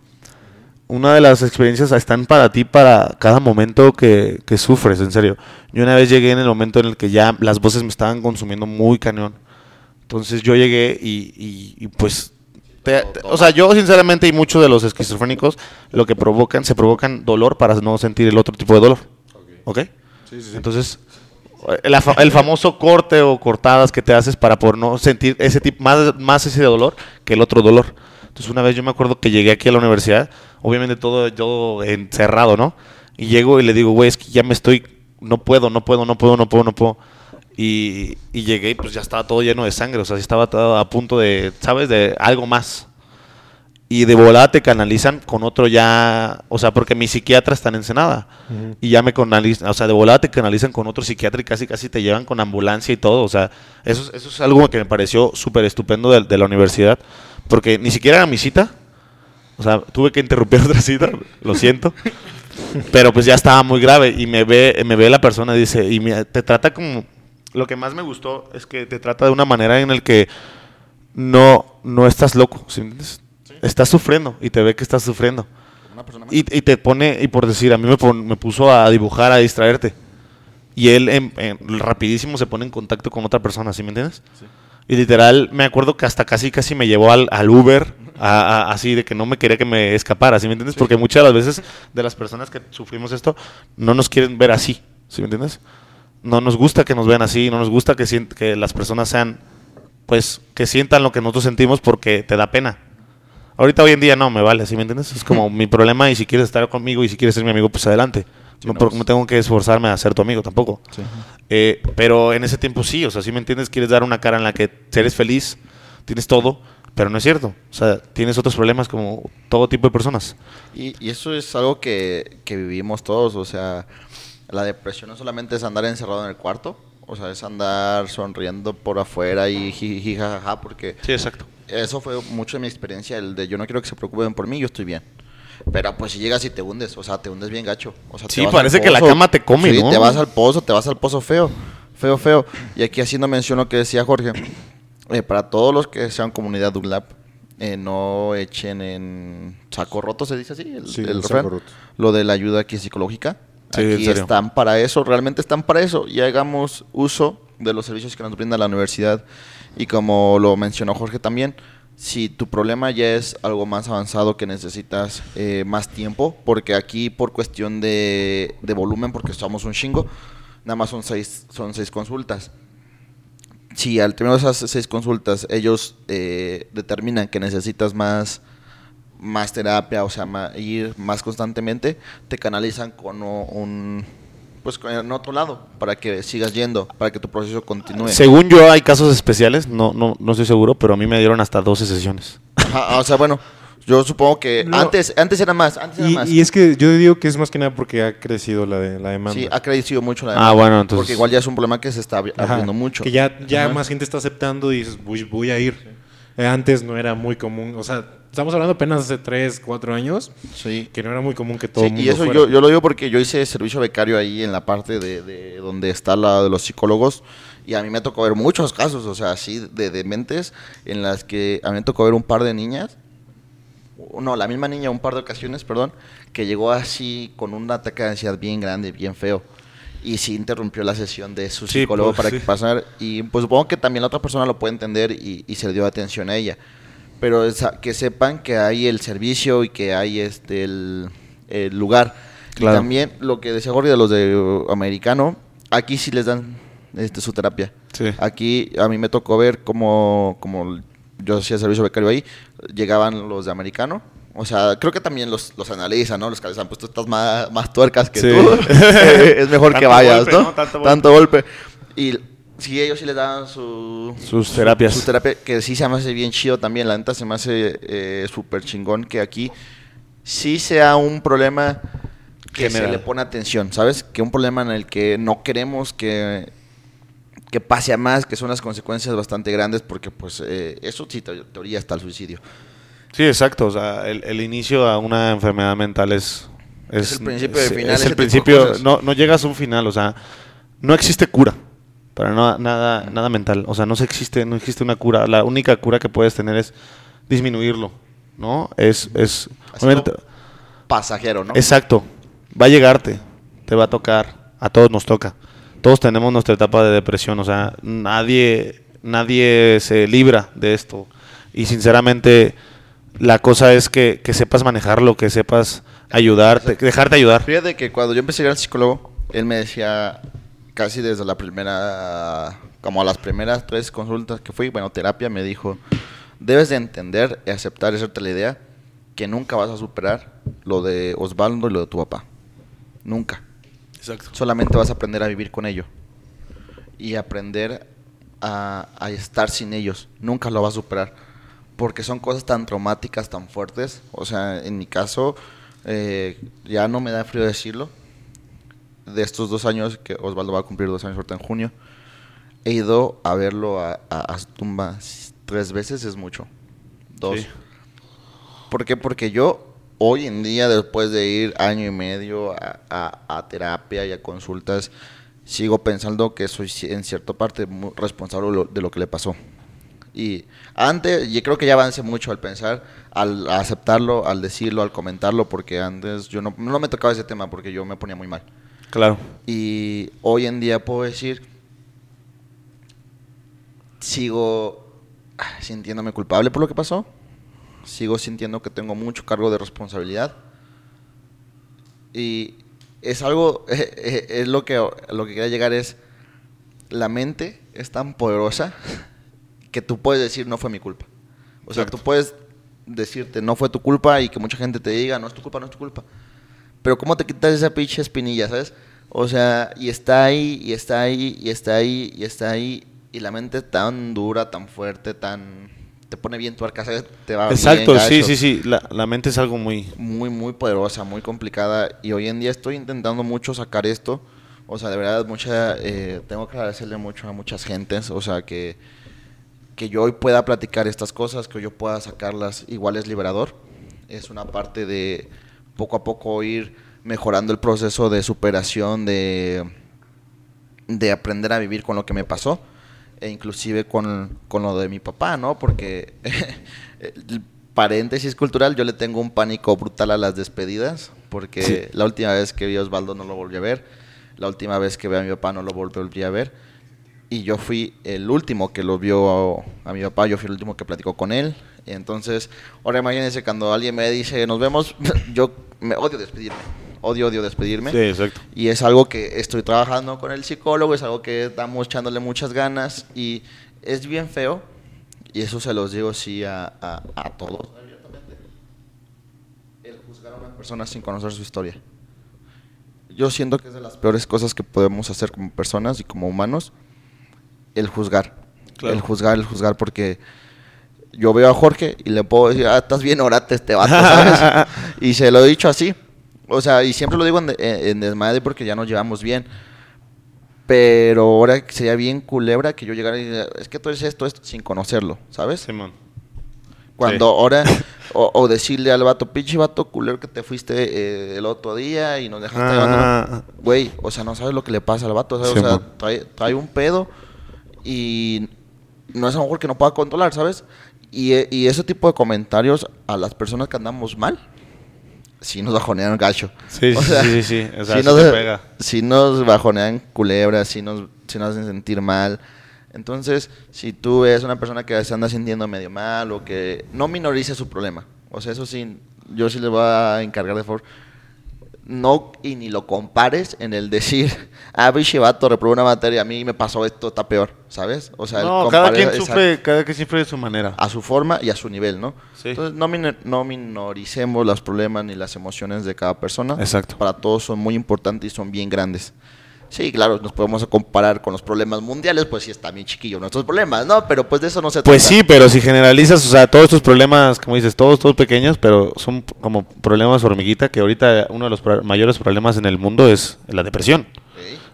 Una de las experiencias están para ti para cada momento que, sufres, en serio. Yo una vez llegué en el momento en el que ya las voces me estaban consumiendo muy cañón. Entonces yo llegué y, pues, o sea, yo sinceramente y muchos de los esquizofrénicos lo que provocan, se provocan dolor para no sentir el otro tipo de dolor. ¿Ok? Sí, sí, Entonces, el, el, famoso corte o cortadas que te haces para por no sentir ese tipo, más, más ese dolor que el otro dolor. Entonces una vez yo me acuerdo que llegué aquí a la universidad obviamente todo, todo encerrado, ¿no? Y llego y le digo, güey, es que ya me estoy, no puedo, no puedo, no puedo, no puedo, no puedo. Y, y llegué y pues ya estaba todo lleno de sangre, o sea, estaba todo a punto de, ¿sabes? De algo más. Y de volada te canalizan con otro ya, o sea, porque mi psiquiatra está en Ensenada. Y ya me canalizan, o sea, de volada te canalizan con otro psiquiatra y casi casi te llevan con ambulancia y todo. O sea, eso, eso es algo que me pareció súper estupendo de, de la universidad. Porque ni siquiera era mi cita, o sea, tuve que interrumpir [LAUGHS] otra cita, lo siento. Pero pues ya estaba muy grave y me ve, me ve la persona y dice, y te trata como... Lo que más me gustó es que te trata de una manera en la que no, no estás loco, Estás sufriendo y te ve que estás sufriendo. Y, y, te pone, y por decir, a mí me, me puso a dibujar, a distraerte. Y él rapidísimo se pone en contacto con otra persona, ¿sí me entiendes? Y literal, me acuerdo que hasta casi casi me llevó al, al Uber así de que no me quería que me escapara, ¿sí me entiendes? Porque muchas de las veces de las personas que sufrimos esto no nos quieren ver así, ¿sí me entiendes? No nos gusta que nos vean así, no nos gusta que, que las personas sean, pues, que sientan lo que nosotros sentimos porque te da pena. Ahorita hoy en día no, me vale, ¿sí me entiendes? Es como [LAUGHS] mi problema y si quieres estar conmigo y si quieres ser mi amigo, pues adelante. no, porque no tengo que esforzarme a ser tu amigo tampoco. Eh, pero en ese tiempo sí, o sea, si me entiendes, quieres dar una cara en la que eres feliz, tienes todo, pero no es cierto. O sea, tienes otros problemas como todo tipo de personas.
Y, eso es algo que, vivimos todos. O sea, la depresión no solamente es andar encerrado en el cuarto. O sea, es andar sonriendo por afuera y jijajaja, porque...
Sí, exacto.
Eso fue mucho de mi experiencia, el de yo no quiero que se preocupen por mí, yo estoy bien. Pero pues si llegas y te hundes, o sea, te hundes bien gacho. O sea,
sí, parece que la cama te come, sí,
te vas al pozo, te vas al pozo feo, feo, feo. Y aquí haciendo mención lo que decía Jorge, eh, para todos los que sean comunidad Dublab, eh, no echen en saco roto, se dice así, el, lo de la ayuda aquí psicológica. aquí están para eso, realmente están para eso. Y hagamos uso de los servicios que nos brinda la universidad. Y como lo mencionó Jorge también, si tu problema ya es algo más avanzado que necesitas eh, más tiempo, porque aquí por cuestión de, de, volumen, porque somos un chingo, nada más son seis, son seis consultas. Si al terminar esas seis consultas ellos eh, determinan que necesitas más, más terapia, o sea, ir más constantemente, te canalizan con un, pues en otro lado, para que sigas yendo, para que tu proceso continúe.
Según yo hay casos especiales, no, no, no estoy seguro, pero a mí me dieron hasta 12 sesiones.
o sea, bueno, yo supongo que antes, antes era más, antes
y,
más.
Y es que yo digo que es más que nada porque ha crecido la, de, la demanda.
Sí, ha crecido mucho la
ah, demanda. Ah, bueno, entonces.
Porque igual ya es un problema que se está abriendo mucho.
Que ya, ya más gente está aceptando y dices, voy, voy a ir. Eh, antes no era muy común, o sea, Estamos hablando apenas hace 3, 4 años.
Sí.
Que no era muy común que todo el mundo
Y eso yo, yo, lo digo porque yo hice servicio becario ahí en la parte de, de, donde está la de los psicólogos. Y a mí me tocó ver muchos casos, o sea, así de dementes, en las que a mí me tocó ver un par de niñas. No, la misma niña, un par de ocasiones, perdón, que llegó así con un ataque de ansiedad bien grande, bien feo y sí interrumpió la sesión de su psicólogo pues, para que pasara. Y pues supongo que también la otra persona lo puede entender y, y, se le dio atención a ella pero que sepan que hay el servicio y que hay este el, lugar. Y también lo que decía Jorge de los de americano, aquí sí les dan este, su terapia. Aquí a mí me tocó ver como, como yo hacía servicio becario ahí, llegaban los de americano. O sea, creo que también los, los analizan, ¿no? Los que les han puesto estas más, más tuercas que tú. [LAUGHS] es mejor que vayas, ¿no? Tanto, Tanto golpe. Y Sí, ellos sí les dan su,
sus terapias.
Su, terapia, que sí se me hace bien chido también. La neta se me hace eh, súper chingón que aquí sí sea un problema que se le pone atención, ¿sabes? Que un problema en el que no queremos que, que pase a más, que son las consecuencias bastante grandes, porque pues eh, eso sí, teoría está el suicidio.
Sí, exacto. O sea, el, inicio a una enfermedad mental es...
Es, el principio de final.
Es el principio, no, no llegas a un final, o sea, no existe cura para no, nada, nada mental. O sea, no se existe, no existe una cura. La única cura que puedes tener es disminuirlo, ¿no? Es, es
pasajero, ¿no?
Exacto. Va a llegarte, te va a tocar, a todos nos toca. Todos tenemos nuestra etapa de depresión, o sea, nadie, nadie se libra de esto. Y sinceramente, la cosa es que, que sepas manejarlo, que sepas ayudarte, dejarte ayudar.
Fíjate que cuando yo empecé a ir al psicólogo, él me decía, casi desde la primera, como a las primeras tres consultas que fui, bueno, terapia, me dijo, debes de entender y aceptar, esa la idea, que nunca vas a superar lo de Osvaldo y lo de tu papá. Nunca.
Exacto.
Solamente vas a aprender a vivir con ello. Y aprender a, estar sin ellos. Nunca lo vas a superar. Porque son cosas tan traumáticas, tan fuertes. O sea, en mi caso, eh, ya no me da frío decirlo de estos dos años, que Osvaldo va a cumplir dos años ahorita en junio, he ido a verlo a, a, su tumba tres veces, es mucho. Dos. ¿Por qué? Porque yo hoy en día, después de ir año y medio a, a terapia y a consultas, sigo pensando que soy en cierta parte responsable de lo que le pasó. Y antes, yo creo que ya avancé mucho al pensar, al aceptarlo, al decirlo, al comentarlo, porque antes yo no, no me tocaba ese tema porque yo me ponía muy mal.
Claro.
Y hoy en día puedo decir, sigo sintiéndome culpable por lo que pasó, sigo sintiendo que tengo mucho cargo de responsabilidad y es algo, [LAUGHS] es lo que, lo que quería llegar es, la mente es tan poderosa [LAUGHS] que tú puedes decir no fue mi culpa. O sea, tú puedes decirte no fue tu culpa y que mucha gente te diga no es tu culpa, no es tu culpa. Pero ¿cómo te quitas esa pinche espinilla, sabes? O sea, y está ahí, y está ahí, y está ahí, y está ahí. Y la mente tan dura, tan fuerte, tan... Te pone bien tu arca, te va
Exacto, sí, sí, sí. La, la, mente es algo muy...
Muy, muy poderosa, muy complicada. Y hoy en día estoy intentando mucho sacar esto. O sea, de verdad, mucha... Eh, tengo que agradecerle mucho a muchas gentes. O sea, que, que yo hoy pueda platicar estas cosas, que yo pueda sacarlas, igual es liberador. Es una parte de poco a poco ir mejorando el proceso de superación, de, de aprender a vivir con lo que me pasó, e inclusive con, lo de mi papá, ¿no? Porque, [LAUGHS] el paréntesis cultural, yo le tengo un pánico brutal a las despedidas, porque la última vez que vi a Osvaldo no lo volví a ver, la última vez que vi a mi papá no lo volví a ver, y yo fui el último que lo vio a, a mi papá, yo fui el último que platicó con él, Entonces, ahora imagínense cuando alguien me dice, nos vemos, [LAUGHS] yo me odio despedirme. Odio, odio despedirme.
Sí, exacto.
Y es algo que estoy trabajando con el psicólogo, es algo que estamos echándole muchas ganas y es bien feo. Y eso se los digo sí a, a, a todos El juzgar a una persona sin conocer su historia. Yo siento que es de las peores cosas que podemos hacer como personas y como humanos. El juzgar. El juzgar, el juzgar, porque yo veo a Jorge y le puedo decir, ah, estás bien orate este vato, ¿sabes? [LAUGHS] y se lo he dicho así. O sea, y siempre lo digo en, en, desmadre porque ya nos llevamos bien. Pero ahora sería bien culebra que yo llegara y diga, es que tú eres esto, esto, sin conocerlo, ¿sabes?
Simón.
Cuando ahora, [LAUGHS] o, decirle al vato, pinche vato culero que te fuiste eh, el otro día y nos dejaste ah. Güey, o sea, no sabes lo que le pasa al vato, o sea, trae, trae, un pedo y no es a lo mejor que no pueda controlar, ¿sabes? Y, y ese tipo de comentarios a las personas que andamos mal, sí nos bajonean gacho.
Sí, sí, sí,
O sea, nos, pega. sí nos bajonean culebras, sí nos, sí nos hacen sentir mal. Entonces, si tú ves una persona que se anda sintiendo medio mal o que no minorice su problema, o sea, eso sí, yo sí le voy a encargar de favor, no y ni lo compares en el decir, [LAUGHS] ah, biche vato, reprobó una materia, a mí me pasó esto, está peor, ¿sabes?
O sea, no, cada quien sufre, cada quien sufre de su manera.
A su forma y a su nivel, ¿no? Sí. Entonces, no, no minoricemos los problemas ni las emociones de cada persona.
Exacto.
Para todos son muy importantes y son bien grandes. Sí, claro, nos podemos comparar con los problemas mundiales, pues sí está bien chiquillo nuestros problemas, ¿no? Pero pues de eso no se
pues trata. Pues sí, pero si generalizas, o sea, todos estos problemas, como dices, todos, todos pequeños, pero son como problemas hormiguita, que ahorita uno de los mayores problemas en el mundo es la depresión.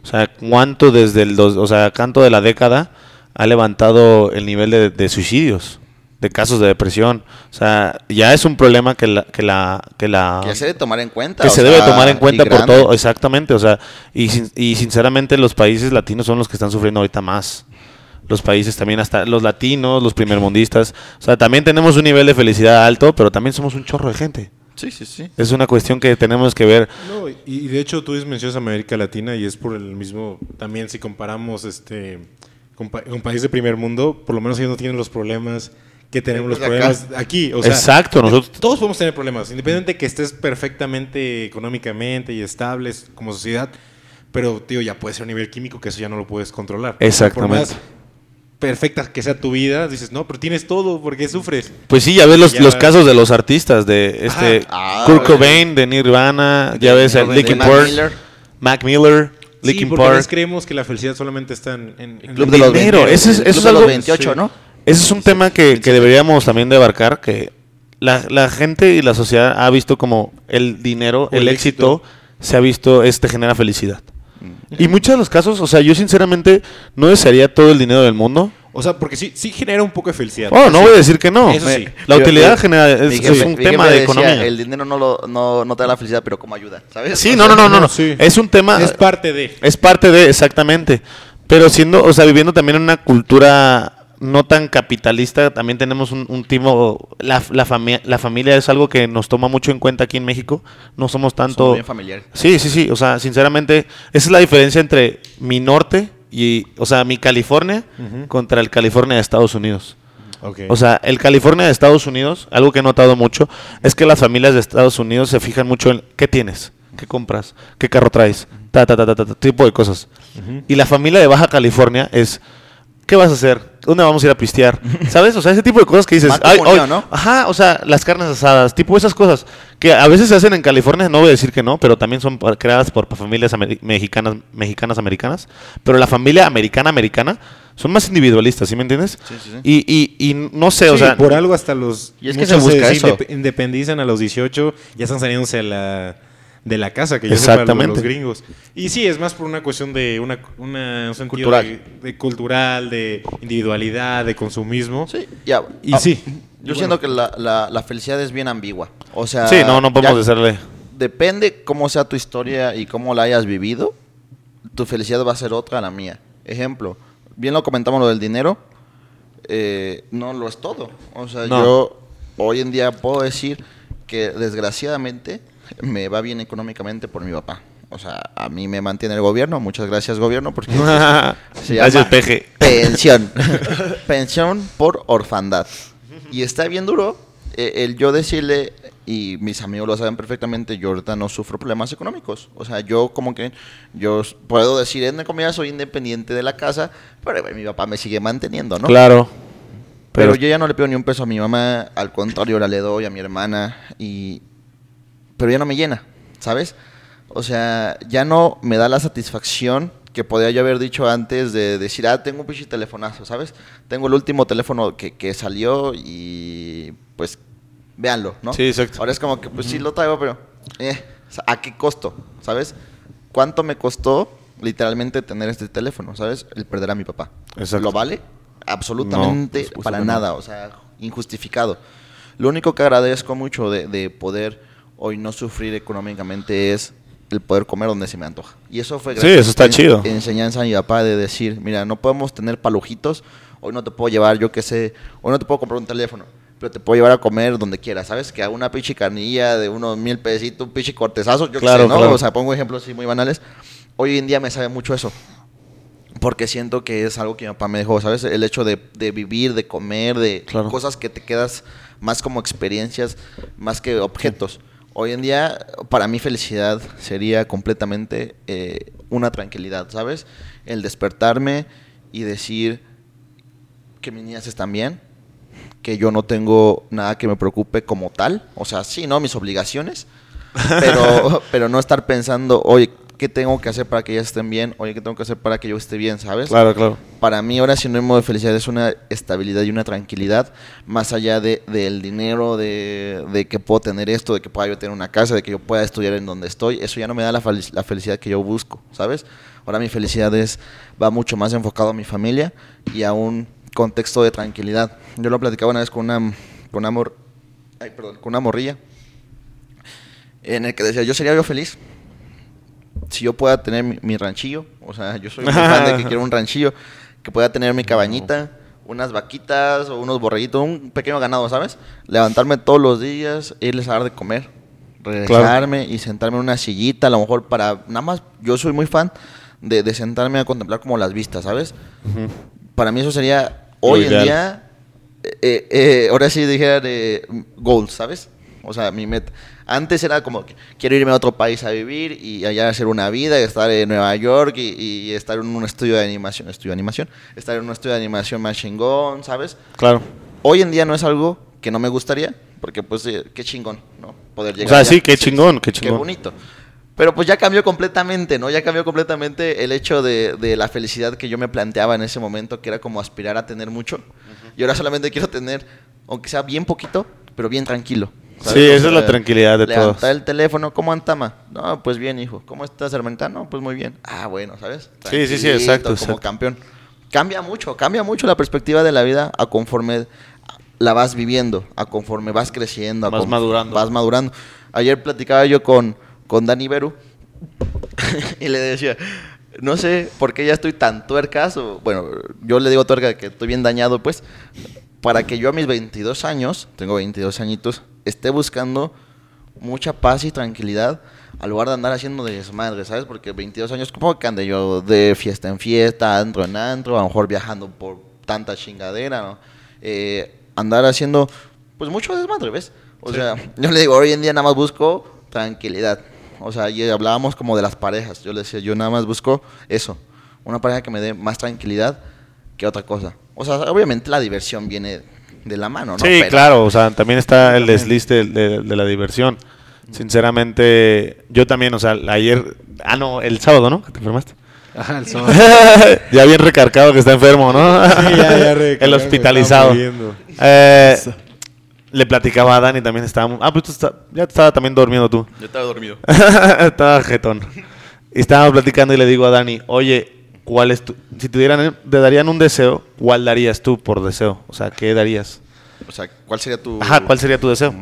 O sea, cuánto desde el, dos, o sea, canto de la década ha levantado el nivel de, de suicidios de casos de depresión. O sea, ya es un problema que la... Que, la, que, la,
que se debe tomar en cuenta.
Que se debe tomar en cuenta por todo, exactamente. O sea, y, y sinceramente los países latinos son los que están sufriendo ahorita más. Los países también, hasta los latinos, los primermundistas. O sea, también tenemos un nivel de felicidad alto, pero también somos un chorro de gente.
Sí, sí, sí.
Es una cuestión que tenemos que ver.
No, y de hecho tú mencionas América Latina y es por el mismo, también si comparamos este con, un país de primer mundo, por lo menos ellos no tienen los problemas que tenemos los problemas aquí.
Exacto, nosotros
todos podemos tener problemas, independientemente de que estés perfectamente económicamente y estables como sociedad, pero tío, ya puede ser a nivel químico que eso ya no lo puedes controlar.
Exactamente. Por más
perfecta que sea tu vida, dices, no, pero tienes todo, ¿por qué sufres?
Pues sí, ya ves los, los casos de los artistas, de este ah, Kurt Cobain, de Nirvana, ya ves el Linkin Park, Mac Miller.
Linkin sí, Park. creemos que la felicidad solamente está en, en,
Club de los 28, eso es, eso es algo, 28, ¿no?
Ese es un tema que, deberíamos también de abarcar, que la, gente y la sociedad ha visto como el dinero, el, éxito, se ha visto, este genera felicidad. Mm. Y muchos de los casos, o sea, yo sinceramente no desearía todo el dinero del mundo.
O sea, porque sí, sí genera un poco de felicidad.
Oh, no voy a decir que no. Eso sí. La utilidad genera, es, un tema de economía.
El dinero no, lo, no, no, te da la felicidad, pero como ayuda, ¿sabes?
Sí, no, no, no, no. [LAUGHS] no. Es un tema...
Es parte de.
Es parte de, exactamente. Pero siendo, o sea, viviendo también en una cultura no tan capitalista, también tenemos un, un timo, la, la, la, familia es algo que nos toma mucho en cuenta aquí en México, no somos tanto...
bien familiar.
Sí, sí, sí, o sea, sinceramente, esa es la diferencia entre mi norte y, o sea, mi California contra el California de Estados Unidos. O sea, el California de Estados Unidos, algo que he notado mucho, es que las familias de Estados Unidos se fijan mucho en qué tienes, qué compras, qué carro traes, ta, ta, ta, ta, ta tipo de cosas. Y la familia de Baja California es ¿Qué vas a hacer? ¿Dónde vamos a ir a pistear? [LAUGHS] ¿Sabes? O sea, ese tipo de cosas que dices. Ay, ¿no? Ajá, o sea, las carnes asadas, tipo esas cosas que a veces se hacen en California, no voy a decir que no, pero también son creadas por familias mexicanas, mexicanas americanas. Pero la familia americana americana son más individualistas, ¿sí me entiendes? Sí, sí, sí. Y, y, y no sé, o sea.
Por algo hasta los.
Y es que se busca eso.
independizan a los 18, ya están saliéndose a la de la casa que yo Exactamente. los gringos. Y sí, es más por una cuestión de una, un sentido cultural. De, cultural, de individualidad, de consumismo.
Sí, ya. Y sí. Yo siento que la, la, felicidad es bien ambigua. O sea,
sí, no, no podemos decirle.
Depende cómo sea tu historia y cómo la hayas vivido, tu felicidad va a ser otra a la mía. Ejemplo, bien lo comentamos lo del dinero, eh, no lo es todo. O sea, yo hoy en día puedo decir que desgraciadamente me va bien económicamente por mi papá. O sea, a mí me mantiene el gobierno. Muchas gracias, gobierno, porque [LAUGHS] se, llama
peje.
pensión. [LAUGHS] pensión por orfandad. Y está bien duro eh, el yo decirle, y mis amigos lo saben perfectamente, yo ahorita no sufro problemas económicos. O sea, yo como que, yo puedo decir, en comida soy independiente de la casa, pero mi papá me sigue manteniendo, ¿no?
Claro.
Pero, yo ya no le pido ni un peso a mi mamá, al contrario, la le doy a mi hermana, y... Pero ya no me llena, ¿sabes? O sea, ya no me da la satisfacción que podía yo haber dicho antes de decir, ah, tengo un pinche telefonazo, ¿sabes? Tengo el último teléfono que, que salió y pues véanlo, ¿no?
Sí, exacto.
Ahora es como que, pues sí lo traigo, pero, eh, ¿a qué costo? ¿Sabes? ¿Cuánto me costó literalmente tener este teléfono, ¿sabes? El perder a mi papá. Exacto. ¿Lo vale? Absolutamente para nada, o sea, injustificado. Lo único que agradezco mucho de, de poder hoy no sufrir económicamente es el poder comer donde se me antoja. Y eso fue
sí, eso está chido.
enseñanza a mi papá de decir, mira, no podemos tener palujitos, hoy no te puedo llevar, yo qué sé, hoy no te puedo comprar un teléfono, pero te puedo llevar a comer donde quieras, ¿sabes? Que a una pinche carnilla de unos mil pesitos, un pinche cortezazo, yo claro, qué sé, ¿no? O sea, pongo ejemplos así muy banales. Hoy en día me sabe mucho eso. Porque siento que es algo que mi papá me dejó, ¿sabes? El hecho de, de vivir, de comer, de cosas que te quedas más como experiencias, más que objetos. Hoy en día, para mí felicidad sería completamente eh, una tranquilidad, ¿sabes? El despertarme y decir que mis niñas están bien, que yo no tengo nada que me preocupe como tal, o sea, sí, ¿no? Mis obligaciones, [LAUGHS] pero, pero no estar pensando, oye, ¿qué tengo que hacer para que ellas estén bien? Oye, ¿qué tengo que hacer para que yo esté bien? ¿Sabes?
Claro, claro.
Para mí ahora sinónimo de felicidad es una estabilidad y una tranquilidad, más allá de, del dinero, de, de, que puedo tener esto, de que pueda yo tener una casa, de que yo pueda estudiar en donde estoy. Eso ya no me da la, la felicidad que yo busco, ¿sabes? Ahora mi felicidad es, va mucho más enfocado a mi familia y a un contexto de tranquilidad. Yo lo platicaba una vez con una, con una, ay, perdón, con una morrilla en el que decía, yo sería yo feliz si yo pueda tener mi, ranchillo, o sea, yo soy un fan de que [LAUGHS] quiero un ranchillo, que pueda tener mi cabañita, unas vaquitas o unos borreguitos, un pequeño ganado, ¿sabes? Levantarme todos los días, irles a dar de comer, regresarme y sentarme en una sillita, a lo mejor para, nada más, yo soy muy fan de, sentarme a contemplar como las vistas, ¿sabes? Para mí eso sería, hoy en día, eh, eh, eh, ahora sí dijera de goals, ¿sabes? O sea, mi meta. Antes era como que quiero irme a otro país a vivir y allá hacer una vida, y estar en Nueva York y, estar en un estudio de animación, estudio de animación, estar en un estudio de animación más chingón, ¿sabes?
Claro.
Hoy en día no es algo que no me gustaría, porque pues eh, qué chingón, ¿no?
Poder llegar. O sea, sí, qué chingón, qué chingón.
Qué bonito. Pero pues ya cambió completamente, ¿no? Ya cambió completamente el hecho de, de, la felicidad que yo me planteaba en ese momento, que era como aspirar a tener mucho. Y ahora solamente quiero tener, aunque sea bien poquito, pero bien tranquilo.
Sí, esa es la tranquilidad de todos.
el teléfono, ¿cómo antama? No, pues bien, hijo. ¿Cómo estás, hermanita? No, pues muy bien. Ah, bueno, ¿sabes?
Sí, sí, sí, exacto.
Como campeón. Cambia mucho, cambia mucho la perspectiva de la vida a conforme la vas viviendo, a conforme vas creciendo.
vas madurando.
Vas madurando. Ayer platicaba yo con, con Dani Beru [LAUGHS] y le decía, no sé por qué ya estoy tan tuercas, o, bueno, yo le digo tuerca que estoy bien dañado, pues, para que yo a mis 22 años, tengo 22 añitos, esté buscando mucha paz y tranquilidad al lugar de andar haciendo desmadre, ¿sabes? Porque 22 años, ¿cómo que ande yo de fiesta en fiesta, antro en antro, a lo mejor viajando por tanta chingadera, ¿no? Eh, andar haciendo, pues mucho desmadre, ¿ves? O sea, [LAUGHS] yo le digo, hoy en día nada más busco tranquilidad. O sea, y hablábamos como de las parejas. Yo le decía, yo nada más busco eso. Una pareja que me dé más tranquilidad que otra cosa. O sea, obviamente la diversión viene de la mano, ¿no?
Sí, claro, o sea, también está el desliz de, la diversión. Sinceramente, yo también, o sea, ayer, ah, no, el sábado, ¿no? ¿Que te enfermaste? Ajá, el [LAUGHS] sábado. ya bien recargado que está enfermo, ¿no? sí, ya, ya [LAUGHS] El hospitalizado. Eh, le platicaba a Dani, también estábamos. Ah, pues tú está, ya estaba también durmiendo tú.
Yo estaba dormido. [LAUGHS]
estaba jetón. Y estábamos platicando y le digo a Dani, oye, ¿cuál es tu, si te, dieran, te darían un deseo, ¿cuál darías tú por deseo? O sea, ¿qué darías?
O sea, ¿cuál sería tu...
Ajá, ¿cuál sería tu deseo?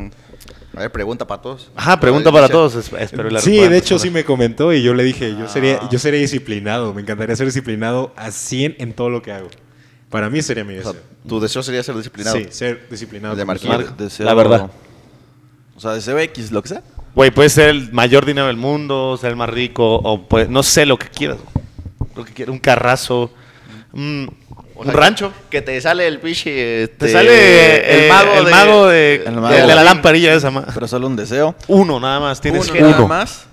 A ver, pregunta para todos.
Ajá, pregunta para todos. Espero
sí, de hecho sí me comentó y yo le dije, yo sería yo sería disciplinado, me encantaría ser disciplinado a 100 en todo lo que hago. Para mí sería mi deseo.
¿Tu deseo sería ser disciplinado?
Sí, ser disciplinado.
De
la verdad.
O sea, deseo X, lo que sea.
Güey, puede ser el mayor dinero del mundo, ser el más rico, o pues, no sé lo que quieras lo que quiera, un carrazo. Un rancho.
Que te sale el piche.
Este, te sale el mago, el de, mago de, la lamparilla esa.
Pero solo un deseo.
Uno, nada más. Tienes
uno. Nada más.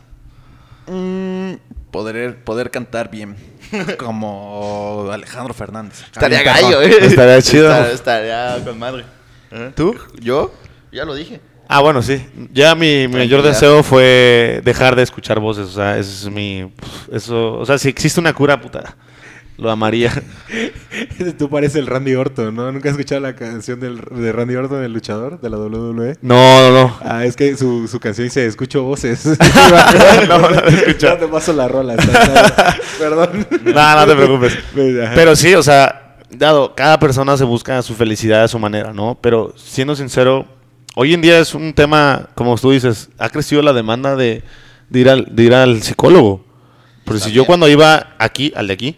Mm, poder, poder cantar bien. [LAUGHS] Como Alejandro Fernández.
Estaría gallo,
¿eh? Estaría chido.
Estaría, con madre.
¿Eh? ¿Tú?
¿Yo? Ya lo dije.
Ah, bueno, sí. Ya mi, mayor deseo fue dejar de escuchar voces. O sea, eso es mi. Eso, o sea, si existe una cura, puta lo amaría. [LAUGHS]
Tú pareces el Randy Orton, ¿no? ¿Nunca has escuchado la canción del, de Randy Orton, el luchador de la WWE?
No, no, no.
Ah, es que su, su canción dice, escucho voces. [LAUGHS] [LAUGHS]
no, no, no escucho.
te paso la rola. Perdón.
No, no te preocupes. Pues, Pero sí, o sea, dado, cada persona se busca su felicidad a su manera, ¿no? Pero siendo sincero, hoy en día es un tema, como tú dices, ha crecido la demanda de, de ir, al, de ir al psicólogo. Porque si yo cuando iba aquí, al de aquí,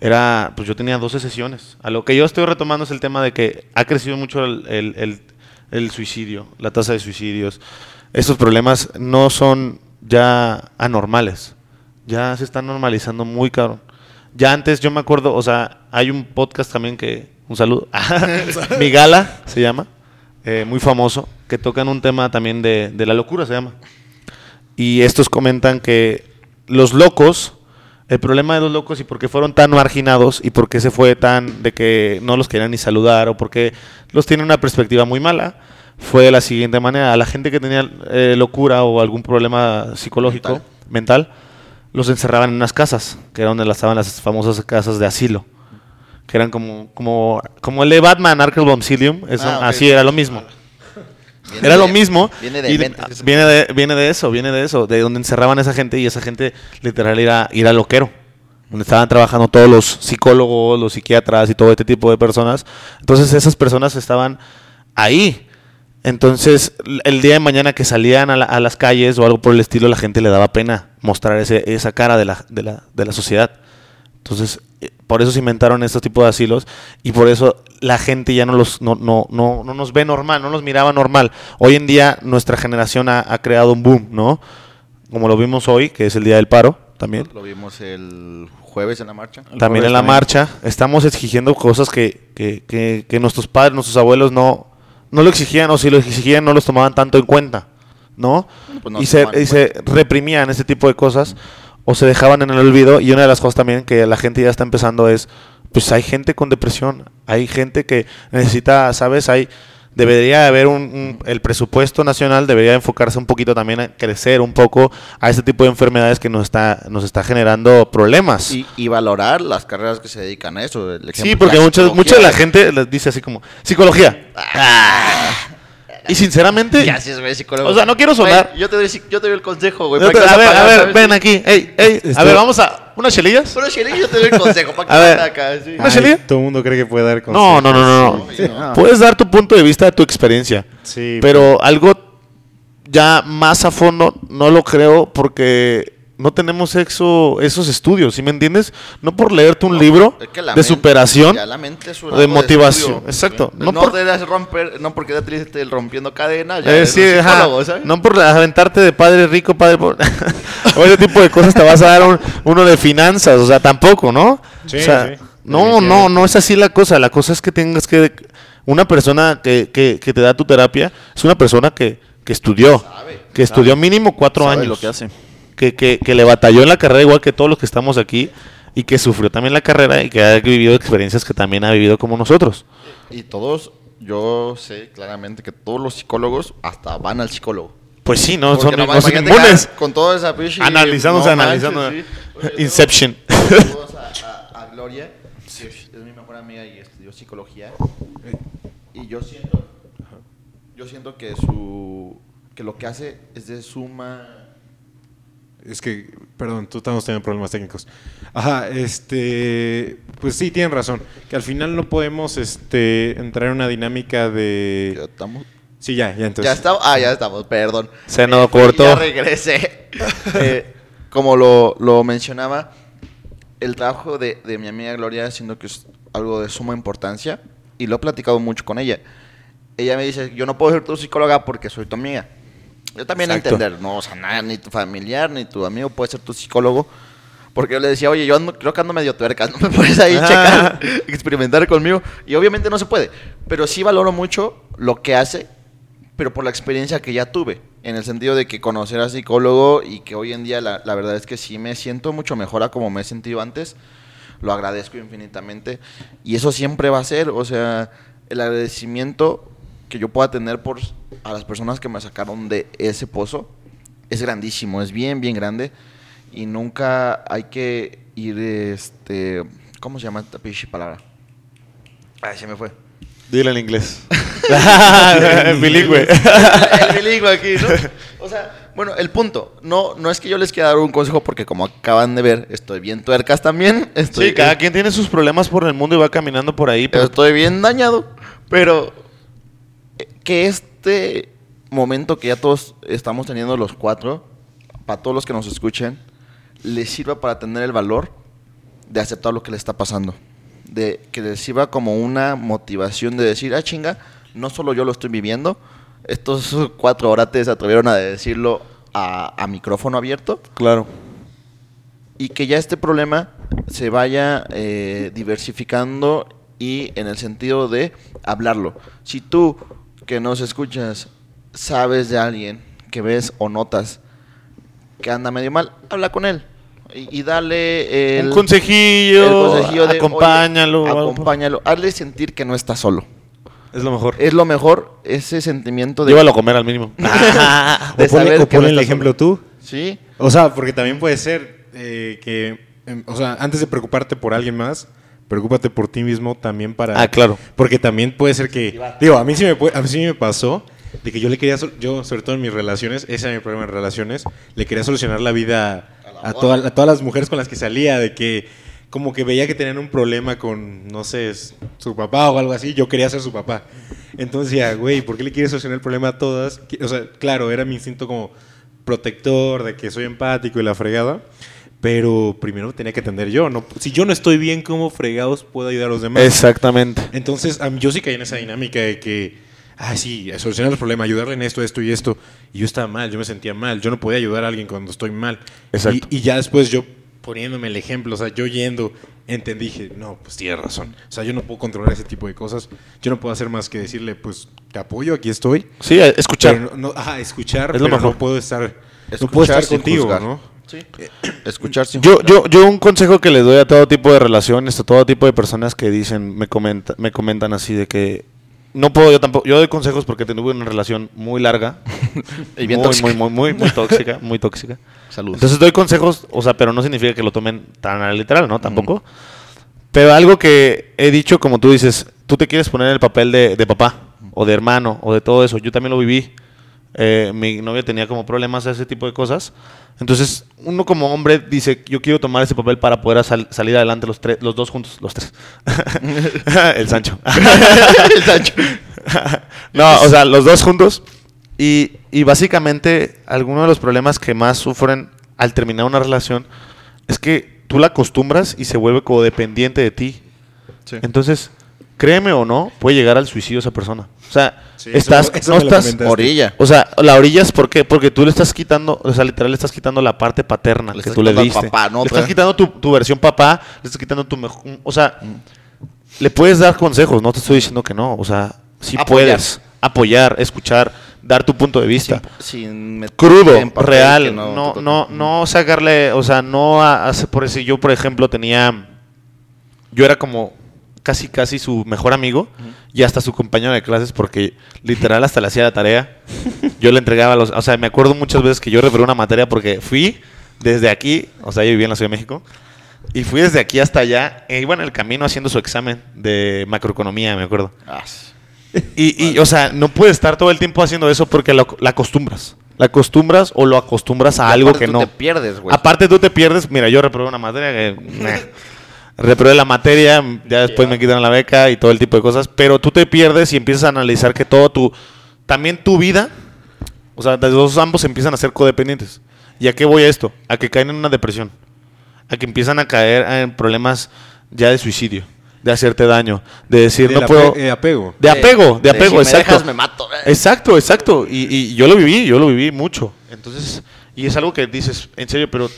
era, pues yo tenía 12 sesiones. A lo que yo estoy retomando es el tema de que ha crecido mucho el, suicidio, la tasa de suicidios. Estos problemas no son ya anormales, ya se están normalizando muy caro. Ya antes yo me acuerdo, o sea, hay un podcast también que, un saludo, [LAUGHS] [LAUGHS] Mi Gala se llama, eh, muy famoso, que tocan un tema también de, de la locura, se llama. Y estos comentan que los locos el problema de los locos y por qué fueron tan marginados y por qué se fue tan de que no los querían ni saludar o por qué los tienen una perspectiva muy mala fue de la siguiente manera. A la gente que tenía eh, locura o algún problema psicológico, mental. los encerraban en unas casas, que era donde estaban las famosas casas de asilo. Que eran como, como, como el de Batman, Arkham Asylum. Ah, así era lo mismo. [LAUGHS] Era lo mismo. Viene de, viene, de, viene de eso, viene de eso, de donde encerraban a esa gente y esa gente literal era ir al loquero. Donde estaban trabajando todos los psicólogos, los psiquiatras y todo este tipo de personas. Entonces esas personas estaban ahí. Entonces, el día de mañana que salían a, las calles o algo por el estilo, la gente le daba pena mostrar ese, esa cara de la, de la, de la sociedad. Entonces, por eso se inventaron estos tipos de asilos y por eso la gente ya no, los, no, no, no, no nos ve normal, no nos miraba normal. Hoy en día nuestra generación ha, creado un boom, ¿no? Como lo vimos hoy, que es el Día del Paro también.
Lo vimos el jueves en la marcha.
también en la marcha. Estamos exigiendo cosas que, que, que, nuestros padres, nuestros abuelos no, no lo exigían o si lo exigían no los tomaban tanto en cuenta, ¿no? Pues y, se, y se reprimían ese tipo de cosas o se dejaban en el olvido. Y una de las cosas también que la gente ya está empezando es, pues hay gente con depresión, hay gente que necesita, ¿sabes? Hay debería haber un, el presupuesto nacional debería enfocarse un poquito también a crecer un poco a este tipo de enfermedades que nos está nos está generando problemas
y, valorar las carreras que se dedican a eso
sí porque mucha mucha de la gente les dice así como psicología ah. Y sinceramente.
Ya, sí, güey, psicólogo.
O sea, no quiero sonar.
yo, te doy, yo te doy el consejo, güey.
a ver, a ver, ven aquí. Ey, ey. A ver, vamos a. ¿Unas chelillas?
Unas chelillas yo te doy el consejo. ¿Para que a ver, acá? Sí.
¿Una chelilla? Todo el mundo cree que puede dar
consejo. No, no, no, no. no. Puedes dar tu punto de vista de tu experiencia. Sí. Pero algo ya más a fondo no lo creo porque no tenemos eso, esos estudios, ¿sí me entiendes? No por leerte un libro de superación, de motivación, exacto.
No, por romper, no porque te esté rompiendo cadenas, ya eh,
no por aventarte de padre rico, padre pobre, [LAUGHS] o ese tipo de cosas te vas a dar uno de finanzas, o sea, tampoco, ¿no? Sí, o sea, no, no, no es así la cosa. La cosa es que tengas que una persona que, que, que te da tu terapia es una persona que, que estudió, que estudió mínimo cuatro años.
lo que hace
que, le batalló en la carrera igual que todos los que estamos aquí y que sufrió también la carrera y que ha vivido experiencias que también ha vivido como nosotros.
Y todos, yo sé claramente que todos los psicólogos hasta van al psicólogo.
Pues sí, no, son, inmunes.
Con todo esa
Analizamos, analizando. Inception.
A, a, Gloria, es mi mejor amiga y estudió psicología. Y yo siento, yo siento que su, que lo que hace es de suma
es que, perdón, tú estamos teniendo problemas técnicos. Ajá, este, pues sí, tienen razón. Que al final no podemos este, entrar en una dinámica de...
¿Ya estamos?
Sí, ya, ya entonces.
Ya estamos, ah, ya estamos, perdón.
Se nos cortó.
Ya regresé. [LAUGHS] Eh, como lo, lo, mencionaba, el trabajo de, de mi amiga Gloria, siendo que es algo de suma importancia, y lo he platicado mucho con ella. Ella me dice, yo no puedo ser tu psicóloga porque soy tu amiga. Yo también entender, no, o sea, nada, ni tu familiar, ni tu amigo puede ser tu psicólogo, Porque yo le decía, oye, yo creo que ando medio tuerca, ¿no [LAUGHS] me puedes ahí checar, experimentar conmigo? Y obviamente no se puede, pero sí valoro mucho lo que hace, pero por la experiencia que ya tuve, en el sentido de que conocer a psicólogo y que hoy en día la, la verdad es que sí me siento mucho mejor a como me he sentido antes, lo agradezco infinitamente y eso siempre va a ser, o sea, el agradecimiento que yo pueda tener por a las personas que me sacaron de ese pozo es grandísimo, es bien, bien grande y nunca hay que ir, este, ¿cómo se llama esta pichi palabra? Ay, se me fue.
Dile en inglés.
el [LAUGHS] [LAUGHS] bilingüe. el bilingüe aquí, ¿no? O sea, bueno, el punto, no, no es que yo les quiera dar un consejo porque como acaban de ver, estoy bien tuercas también. Estoy,
sí, cada quien tiene sus problemas por el mundo y va caminando por ahí.
Pero estoy bien dañado. Pero eh, que este momento que ya todos estamos teniendo los cuatro, para todos los que nos escuchen, les sirva para tener el valor de aceptar lo que le está pasando. De que les sirva como una motivación de decir, ah, chinga, no solo yo lo estoy viviendo, estos cuatro orates se atrevieron a decirlo a, micrófono abierto.
Claro.
Y que ya este problema se vaya eh, diversificando y en el sentido de hablarlo. Si tú que nos escuchas sabes de alguien que ves o notas que anda medio mal, habla con él. Y, dale
el, un consejillo, acompáñalo.
acompáñalo. Hazle sentir que no está solo.
Es lo mejor.
Es lo mejor, ese sentimiento de...
Llévalo a comer al mínimo. [LAUGHS] [LAUGHS]
de o pon, el ejemplo tú.
Sí.
O sea, porque también puede ser eh, que, em, o sea, antes de preocuparte por alguien más, preocúpate por ti mismo también para...
Ah, claro.
Porque también puede ser que... Digo, a mí sí me, a mí sí me pasó de que yo le quería, yo sobre todo en mis relaciones, ese era mi problema en relaciones, le quería solucionar la vida a, todas las mujeres con las que salía, de que como que veía que tenían un problema con, no sé, su papá o algo así, yo quería ser su papá. Entonces decía, güey, ¿por qué le quieres solucionar el problema a todas? O sea, claro, era mi instinto como protector, de que soy empático y la fregada. Pero primero tenía que atender yo. No, si yo no estoy bien, ¿cómo fregados puedo ayudar a los demás?
Exactamente.
Entonces, yo sí caí en esa dinámica de que ah, sí, solucionar el problema, ayudarle en esto, esto y esto. Y yo estaba mal, yo me sentía mal, yo no podía ayudar a alguien cuando estoy mal.
Exacto.
Y, ya después yo poniéndome el ejemplo, o sea, yo yendo, entendí, dije, no, pues tienes razón. O sea, yo no puedo controlar ese tipo de cosas. Yo no puedo hacer más que decirle, pues, te apoyo, aquí estoy.
Sí, escuchar.
no, ajá, escuchar, es lo mejor. no puedo estar, no puedo estar contigo, ¿no?
Sí. Escuchar sin
yo, yo, yo un consejo que le doy a todo tipo de relaciones, a todo tipo de personas que dicen, me, comenta, me comentan así de que no puedo yo tampoco. Yo doy consejos porque tuve una relación muy larga. [LAUGHS] y bien muy, tóxica. Muy, muy, muy, muy tóxica. Muy tóxica. Salud. Entonces doy consejos, o sea, pero no significa que lo tomen tan a literal, ¿no? Tampoco. Pero algo que he dicho, como tú dices, tú te quieres poner en el papel de, de papá, o de hermano, o de todo eso. Yo también lo viví. Eh, mi novia tenía como problemas ese tipo de cosas. Entonces, uno como hombre dice, yo quiero tomar ese papel para poder salir adelante los, tres, los dos juntos, los tres. [LAUGHS] el Sancho. [LAUGHS] el Sancho. [LAUGHS] no, o sea, los dos juntos. Y, y básicamente, algunos de los problemas que más sufren al terminar una relación es que tú la acostumbras y se vuelve como dependiente de ti. Entonces, créeme o no, puede llegar al suicidio esa persona. O sea, estás, no estás
orilla.
O sea, la orilla es ¿por qué? Porque tú le estás quitando, o sea, literal le estás quitando la parte paterna que tú le diste. Papá, ¿no? Le estás quitando tu, versión papá, le estás quitando tu mejor, o sea, le puedes dar consejos, no te estoy diciendo que no, o sea, sí puedes apoyar, escuchar, dar tu punto de vista.
Sin,
Crudo, real, no, no, no, sacarle, o sea, no hace por decir, yo por ejemplo tenía, yo era como casi casi su mejor amigo y hasta su compañero de clases porque literal hasta le hacía la tarea. Yo le entregaba los, o sea, me acuerdo muchas veces que yo reprobé una materia porque fui desde aquí, o sea, yo vivía en la Ciudad de México y fui desde aquí hasta allá e iba en el camino haciendo su examen de macroeconomía, me acuerdo. Ah, y, o sea, no puedes estar todo el tiempo haciendo eso porque la acostumbras. La acostumbras o lo acostumbras a algo que no.
te pierdes, güey.
Aparte tú te pierdes. Mira, yo reprobé una materia que [LAUGHS] reprobé la materia, ya después me quitan la beca y todo el tipo de cosas, pero tú te pierdes y empiezas a analizar que todo tu, también tu vida, o sea, de los ambos empiezan a ser codependientes. ¿Y a qué voy a esto? A que caen en una depresión, a que empiezan a caer en problemas ya de suicidio de hacerte daño, de decir no puedo
de apego,
de apego, de, apego, exacto,
me mato.
Exacto, exacto, y, y, yo lo viví, yo lo viví mucho, entonces y es algo que dices en serio, pero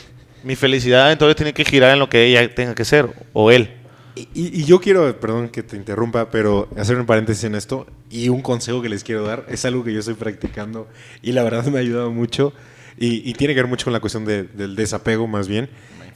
Mi felicidad entonces tiene que girar en lo que ella tenga que ser, o él.
Y, yo quiero, perdón que te interrumpa, pero hacer un paréntesis en esto y un consejo que les quiero dar. Es algo que yo estoy practicando y la verdad me ha ayudado mucho y, tiene que ver mucho con la cuestión del desapego más bien.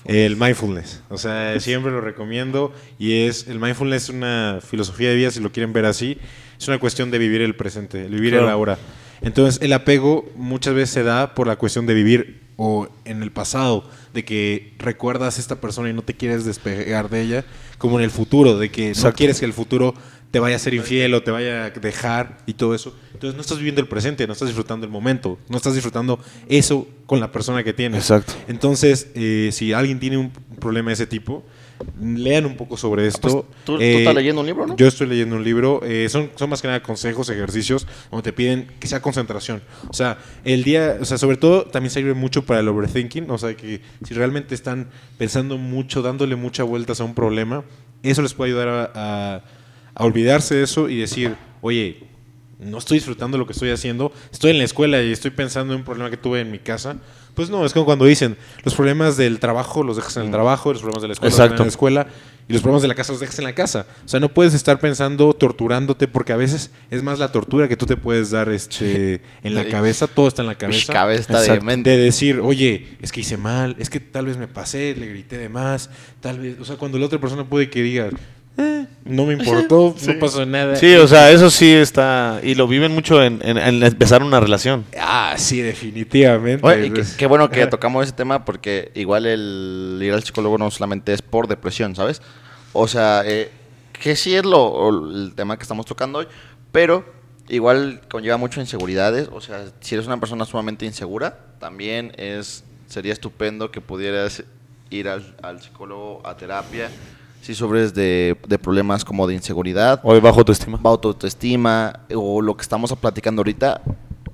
El mindfulness. O sea, [LAUGHS] siempre lo recomiendo y es, el mindfulness es una filosofía de vida, si lo quieren ver así, es una cuestión de vivir el presente, vivir el ahora. Entonces, el apego muchas veces se da por la cuestión de vivir o en el pasado, de que recuerdas a esta persona y no te quieres despegar de ella, como en el futuro, de que no quieres que el futuro te vaya a ser infiel o te vaya a dejar y todo eso. Entonces no estás viviendo el presente, no estás disfrutando el momento, no estás disfrutando eso con la persona que tienes.
Exacto.
Entonces, eh, si alguien tiene un problema de ese tipo, lean un poco sobre ah, esto.
Pues, ¿tú, estás eh, leyendo un libro, no?
Yo estoy leyendo un libro. Eh, son, son más que nada consejos, ejercicios, donde te piden que sea concentración. O sea, el día, o sea, sobre todo también sirve mucho para el overthinking. O sea, que si realmente están pensando mucho, dándole muchas vueltas a un problema, eso les puede ayudar a, a olvidarse de eso y decir, oye, no estoy disfrutando lo que estoy haciendo, estoy en la escuela y estoy pensando en un problema que tuve en mi casa pues no, es como cuando dicen, los problemas del trabajo los dejas en el mm. trabajo, los problemas de la escuela los dejas en la escuela y los problemas de la casa los dejas en la casa. O sea, no puedes estar pensando, torturándote, porque a veces es más la tortura que tú te puedes dar este, [LAUGHS] en la cabeza, todo está en la cabeza.
cabeza de,
de decir, oye, es que hice mal, es que tal vez me pasé, le grité de más, tal vez, o sea, cuando la otra persona puede que diga, eh, no me [LAUGHS] importó, no pasó nada.
Sí, o sea, eso sí está. Y lo viven mucho en, empezar una relación.
Ah, sí, definitivamente.
qué, bueno que tocamos ese tema porque igual el ir al psicólogo no solamente es por depresión, ¿sabes? O sea, eh, que sí es lo, el tema que estamos tocando hoy, pero igual conlleva mucho inseguridades. O sea, si eres una persona sumamente insegura, también es sería estupendo que pudieras ir al, al psicólogo a terapia si sobres de, problemas como de inseguridad.
O de bajo autoestima.
Bajo autoestima, o lo que estamos platicando ahorita,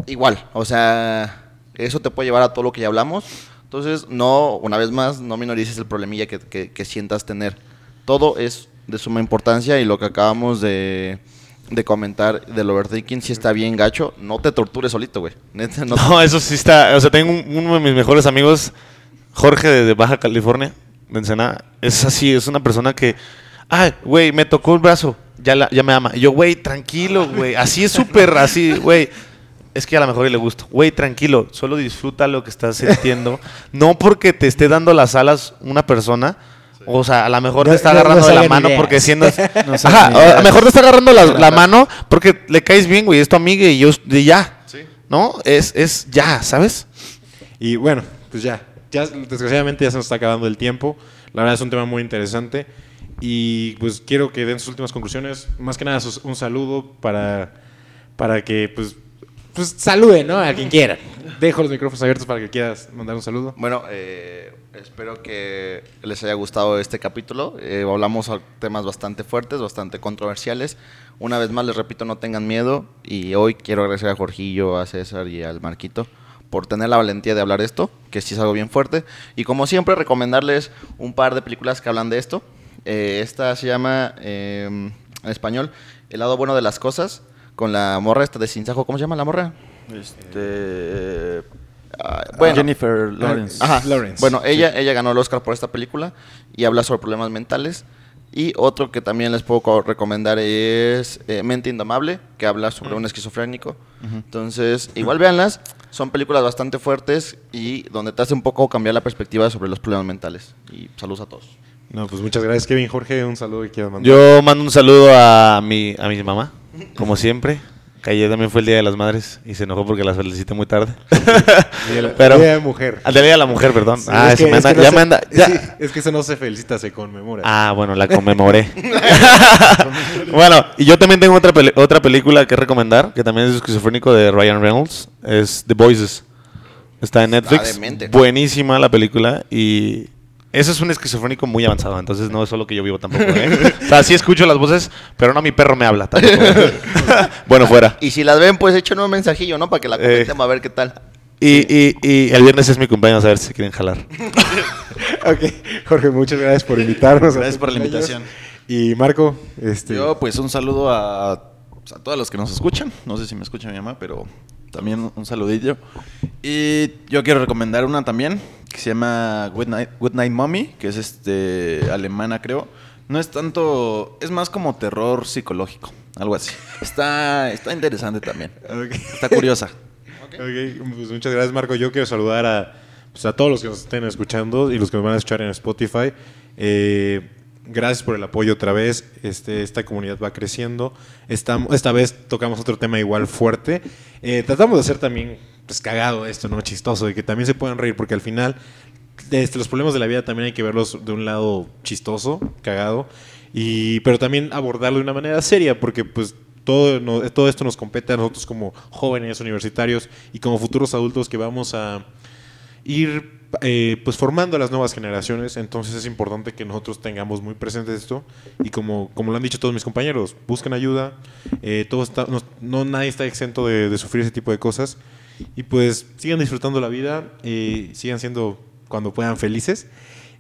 igual. O sea, eso te puede llevar a todo lo que ya hablamos. Entonces, no, una vez más, no minorices el problemilla que, que, sientas tener. Todo es de suma importancia y lo que acabamos de, de comentar del overthinking, si está bien gacho, no te tortures solito, güey. [LAUGHS]
No, eso sí está. O sea, tengo uno de mis mejores amigos, Jorge de Baja California es así, es una persona que, ay, güey, me tocó el brazo, ya, ya me ama. Y yo, güey, tranquilo, güey, así es súper, así, güey. Es que a lo mejor le gusto. Güey, tranquilo, solo disfruta lo que estás sintiendo. no porque te esté dando las alas una persona. O sea, a lo mejor te está agarrando de la mano porque siendo. [LAUGHS] Ajá, a lo mejor te está agarrando la, mano porque le caes bien, güey. Es tu amiga y yo. Y ya. ¿No? Es, es ya, ¿sabes?
Y bueno, pues ya ya desgraciadamente ya se nos está acabando el tiempo. La verdad es un tema muy interesante. Y pues quiero que den sus últimas conclusiones. Más que nada un saludo para, para que pues, pues saluden ¿no? a quien quiera. Dejo los micrófonos abiertos para que quieras mandar un saludo.
Bueno, eh, espero que les haya gustado este capítulo. Eh, hablamos de temas bastante fuertes, bastante controversiales. Una vez más les repito, no tengan miedo. Y hoy quiero agradecer a Jorgillo, a César y al Marquito por tener la valentía de hablar de esto, que sí es algo bien fuerte. Y como siempre, recomendarles un par de películas que hablan de esto. Eh, esta se llama, em, en español, El lado bueno de las cosas, con la morra esta de Sinsajo. ¿Cómo se llama la morra?
Este... Ah, bueno, Jennifer Lawrence.
Ajá, Lawrence. Bueno, ella, ella ganó el Oscar por esta película y habla sobre problemas mentales. Y otro que también les puedo recomendar es eh, Mente Indomable, que habla sobre un esquizofrénico. Entonces, [CLEARS THROAT] igual véanlas. Son películas bastante fuertes y donde te hace un poco cambiar la perspectiva sobre los problemas mentales. Y saludos a todos.
No, pues muchas gracias, Kevin. Jorge, un saludo que quieras
mandar. Yo mando un saludo a mi, a mi mamá, como siempre. Que ayer también fue el Día de las Madres y se enojó porque las felicité muy tarde. [LAUGHS]
Pero, día de la Mujer.
Al Día de la Mujer, perdón.
ah, eso me anda, ya me anda. es que eso no se felicita, se conmemora.
Ah, bueno, la conmemoré. [LAUGHS] [LAUGHS] bueno, y yo también tengo otra, otra película que recomendar, que también es esquizofrénico de Ryan Reynolds. Es The Voices. Está en Netflix. Buenísima la película y ese es un esquizofrénico muy avanzado, entonces no es solo que yo vivo tampoco. ¿eh? o sea, sí escucho las voces, pero no mi perro me habla ¿eh? [LAUGHS] bueno, fuera.
Y si las ven, pues echen un mensajillo, ¿no? Para que la eh, comenten, a ver qué tal.
Y, y, el viernes es mi cumpleaños, a ver si quieren jalar. [LAUGHS]
ok, Jorge, muchas gracias por invitarnos.
Gracias por la invitación.
Y Marco, este...
Yo, pues un saludo a, pues, a todos los que nos escuchan. No sé si me escucha mi mamá, pero también un saludillo. Y yo quiero recomendar una también, que se llama Good Night, Good Night Mommy, que es este alemana, creo. No es tanto, es más como terror psicológico, algo así. Está, está interesante también. Está curiosa.
Pues muchas gracias, Marco. Yo quiero saludar a, pues a todos los que nos estén escuchando y los que nos van a escuchar en Spotify. Eh, gracias por el apoyo otra vez. Este, esta comunidad va creciendo. Esta, esta vez tocamos otro tema igual fuerte. Eh, tratamos de hacer también pues, cagado esto, ¿no? Chistoso, y que también se puedan reír, porque al final este, los problemas de la vida también hay que verlos de un lado chistoso, cagado, y, pero también abordarlo de una manera seria, porque pues todo, todo esto nos compete a nosotros como jóvenes universitarios y como futuros adultos que vamos a ir eh, pues formando a las nuevas generaciones, entonces es importante que nosotros tengamos muy presente esto. Y como, como lo han dicho todos mis compañeros, busquen ayuda, eh, todo está, no, nadie está exento de, sufrir ese tipo de cosas. Y pues sigan disfrutando la vida, y sigan siendo cuando puedan felices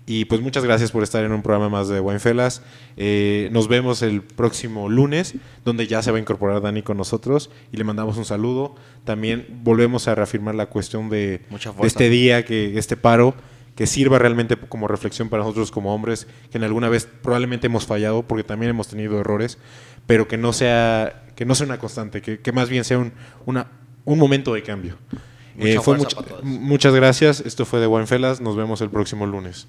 y pues muchas gracias por estar en un programa más de Winefellas. Eh, nos vemos el próximo lunes, donde ya se va a incorporar Dani con nosotros y le mandamos un saludo. También volvemos a reafirmar la cuestión de, este día, que este paro, que sirva realmente como reflexión para nosotros como hombres, que en alguna vez probablemente hemos fallado, porque también hemos tenido errores, pero que no sea, que no sea una constante, que, más bien sea un, una, un momento de cambio. Eh, muchas gracias. Esto fue de Winefellas. Nos vemos el próximo lunes.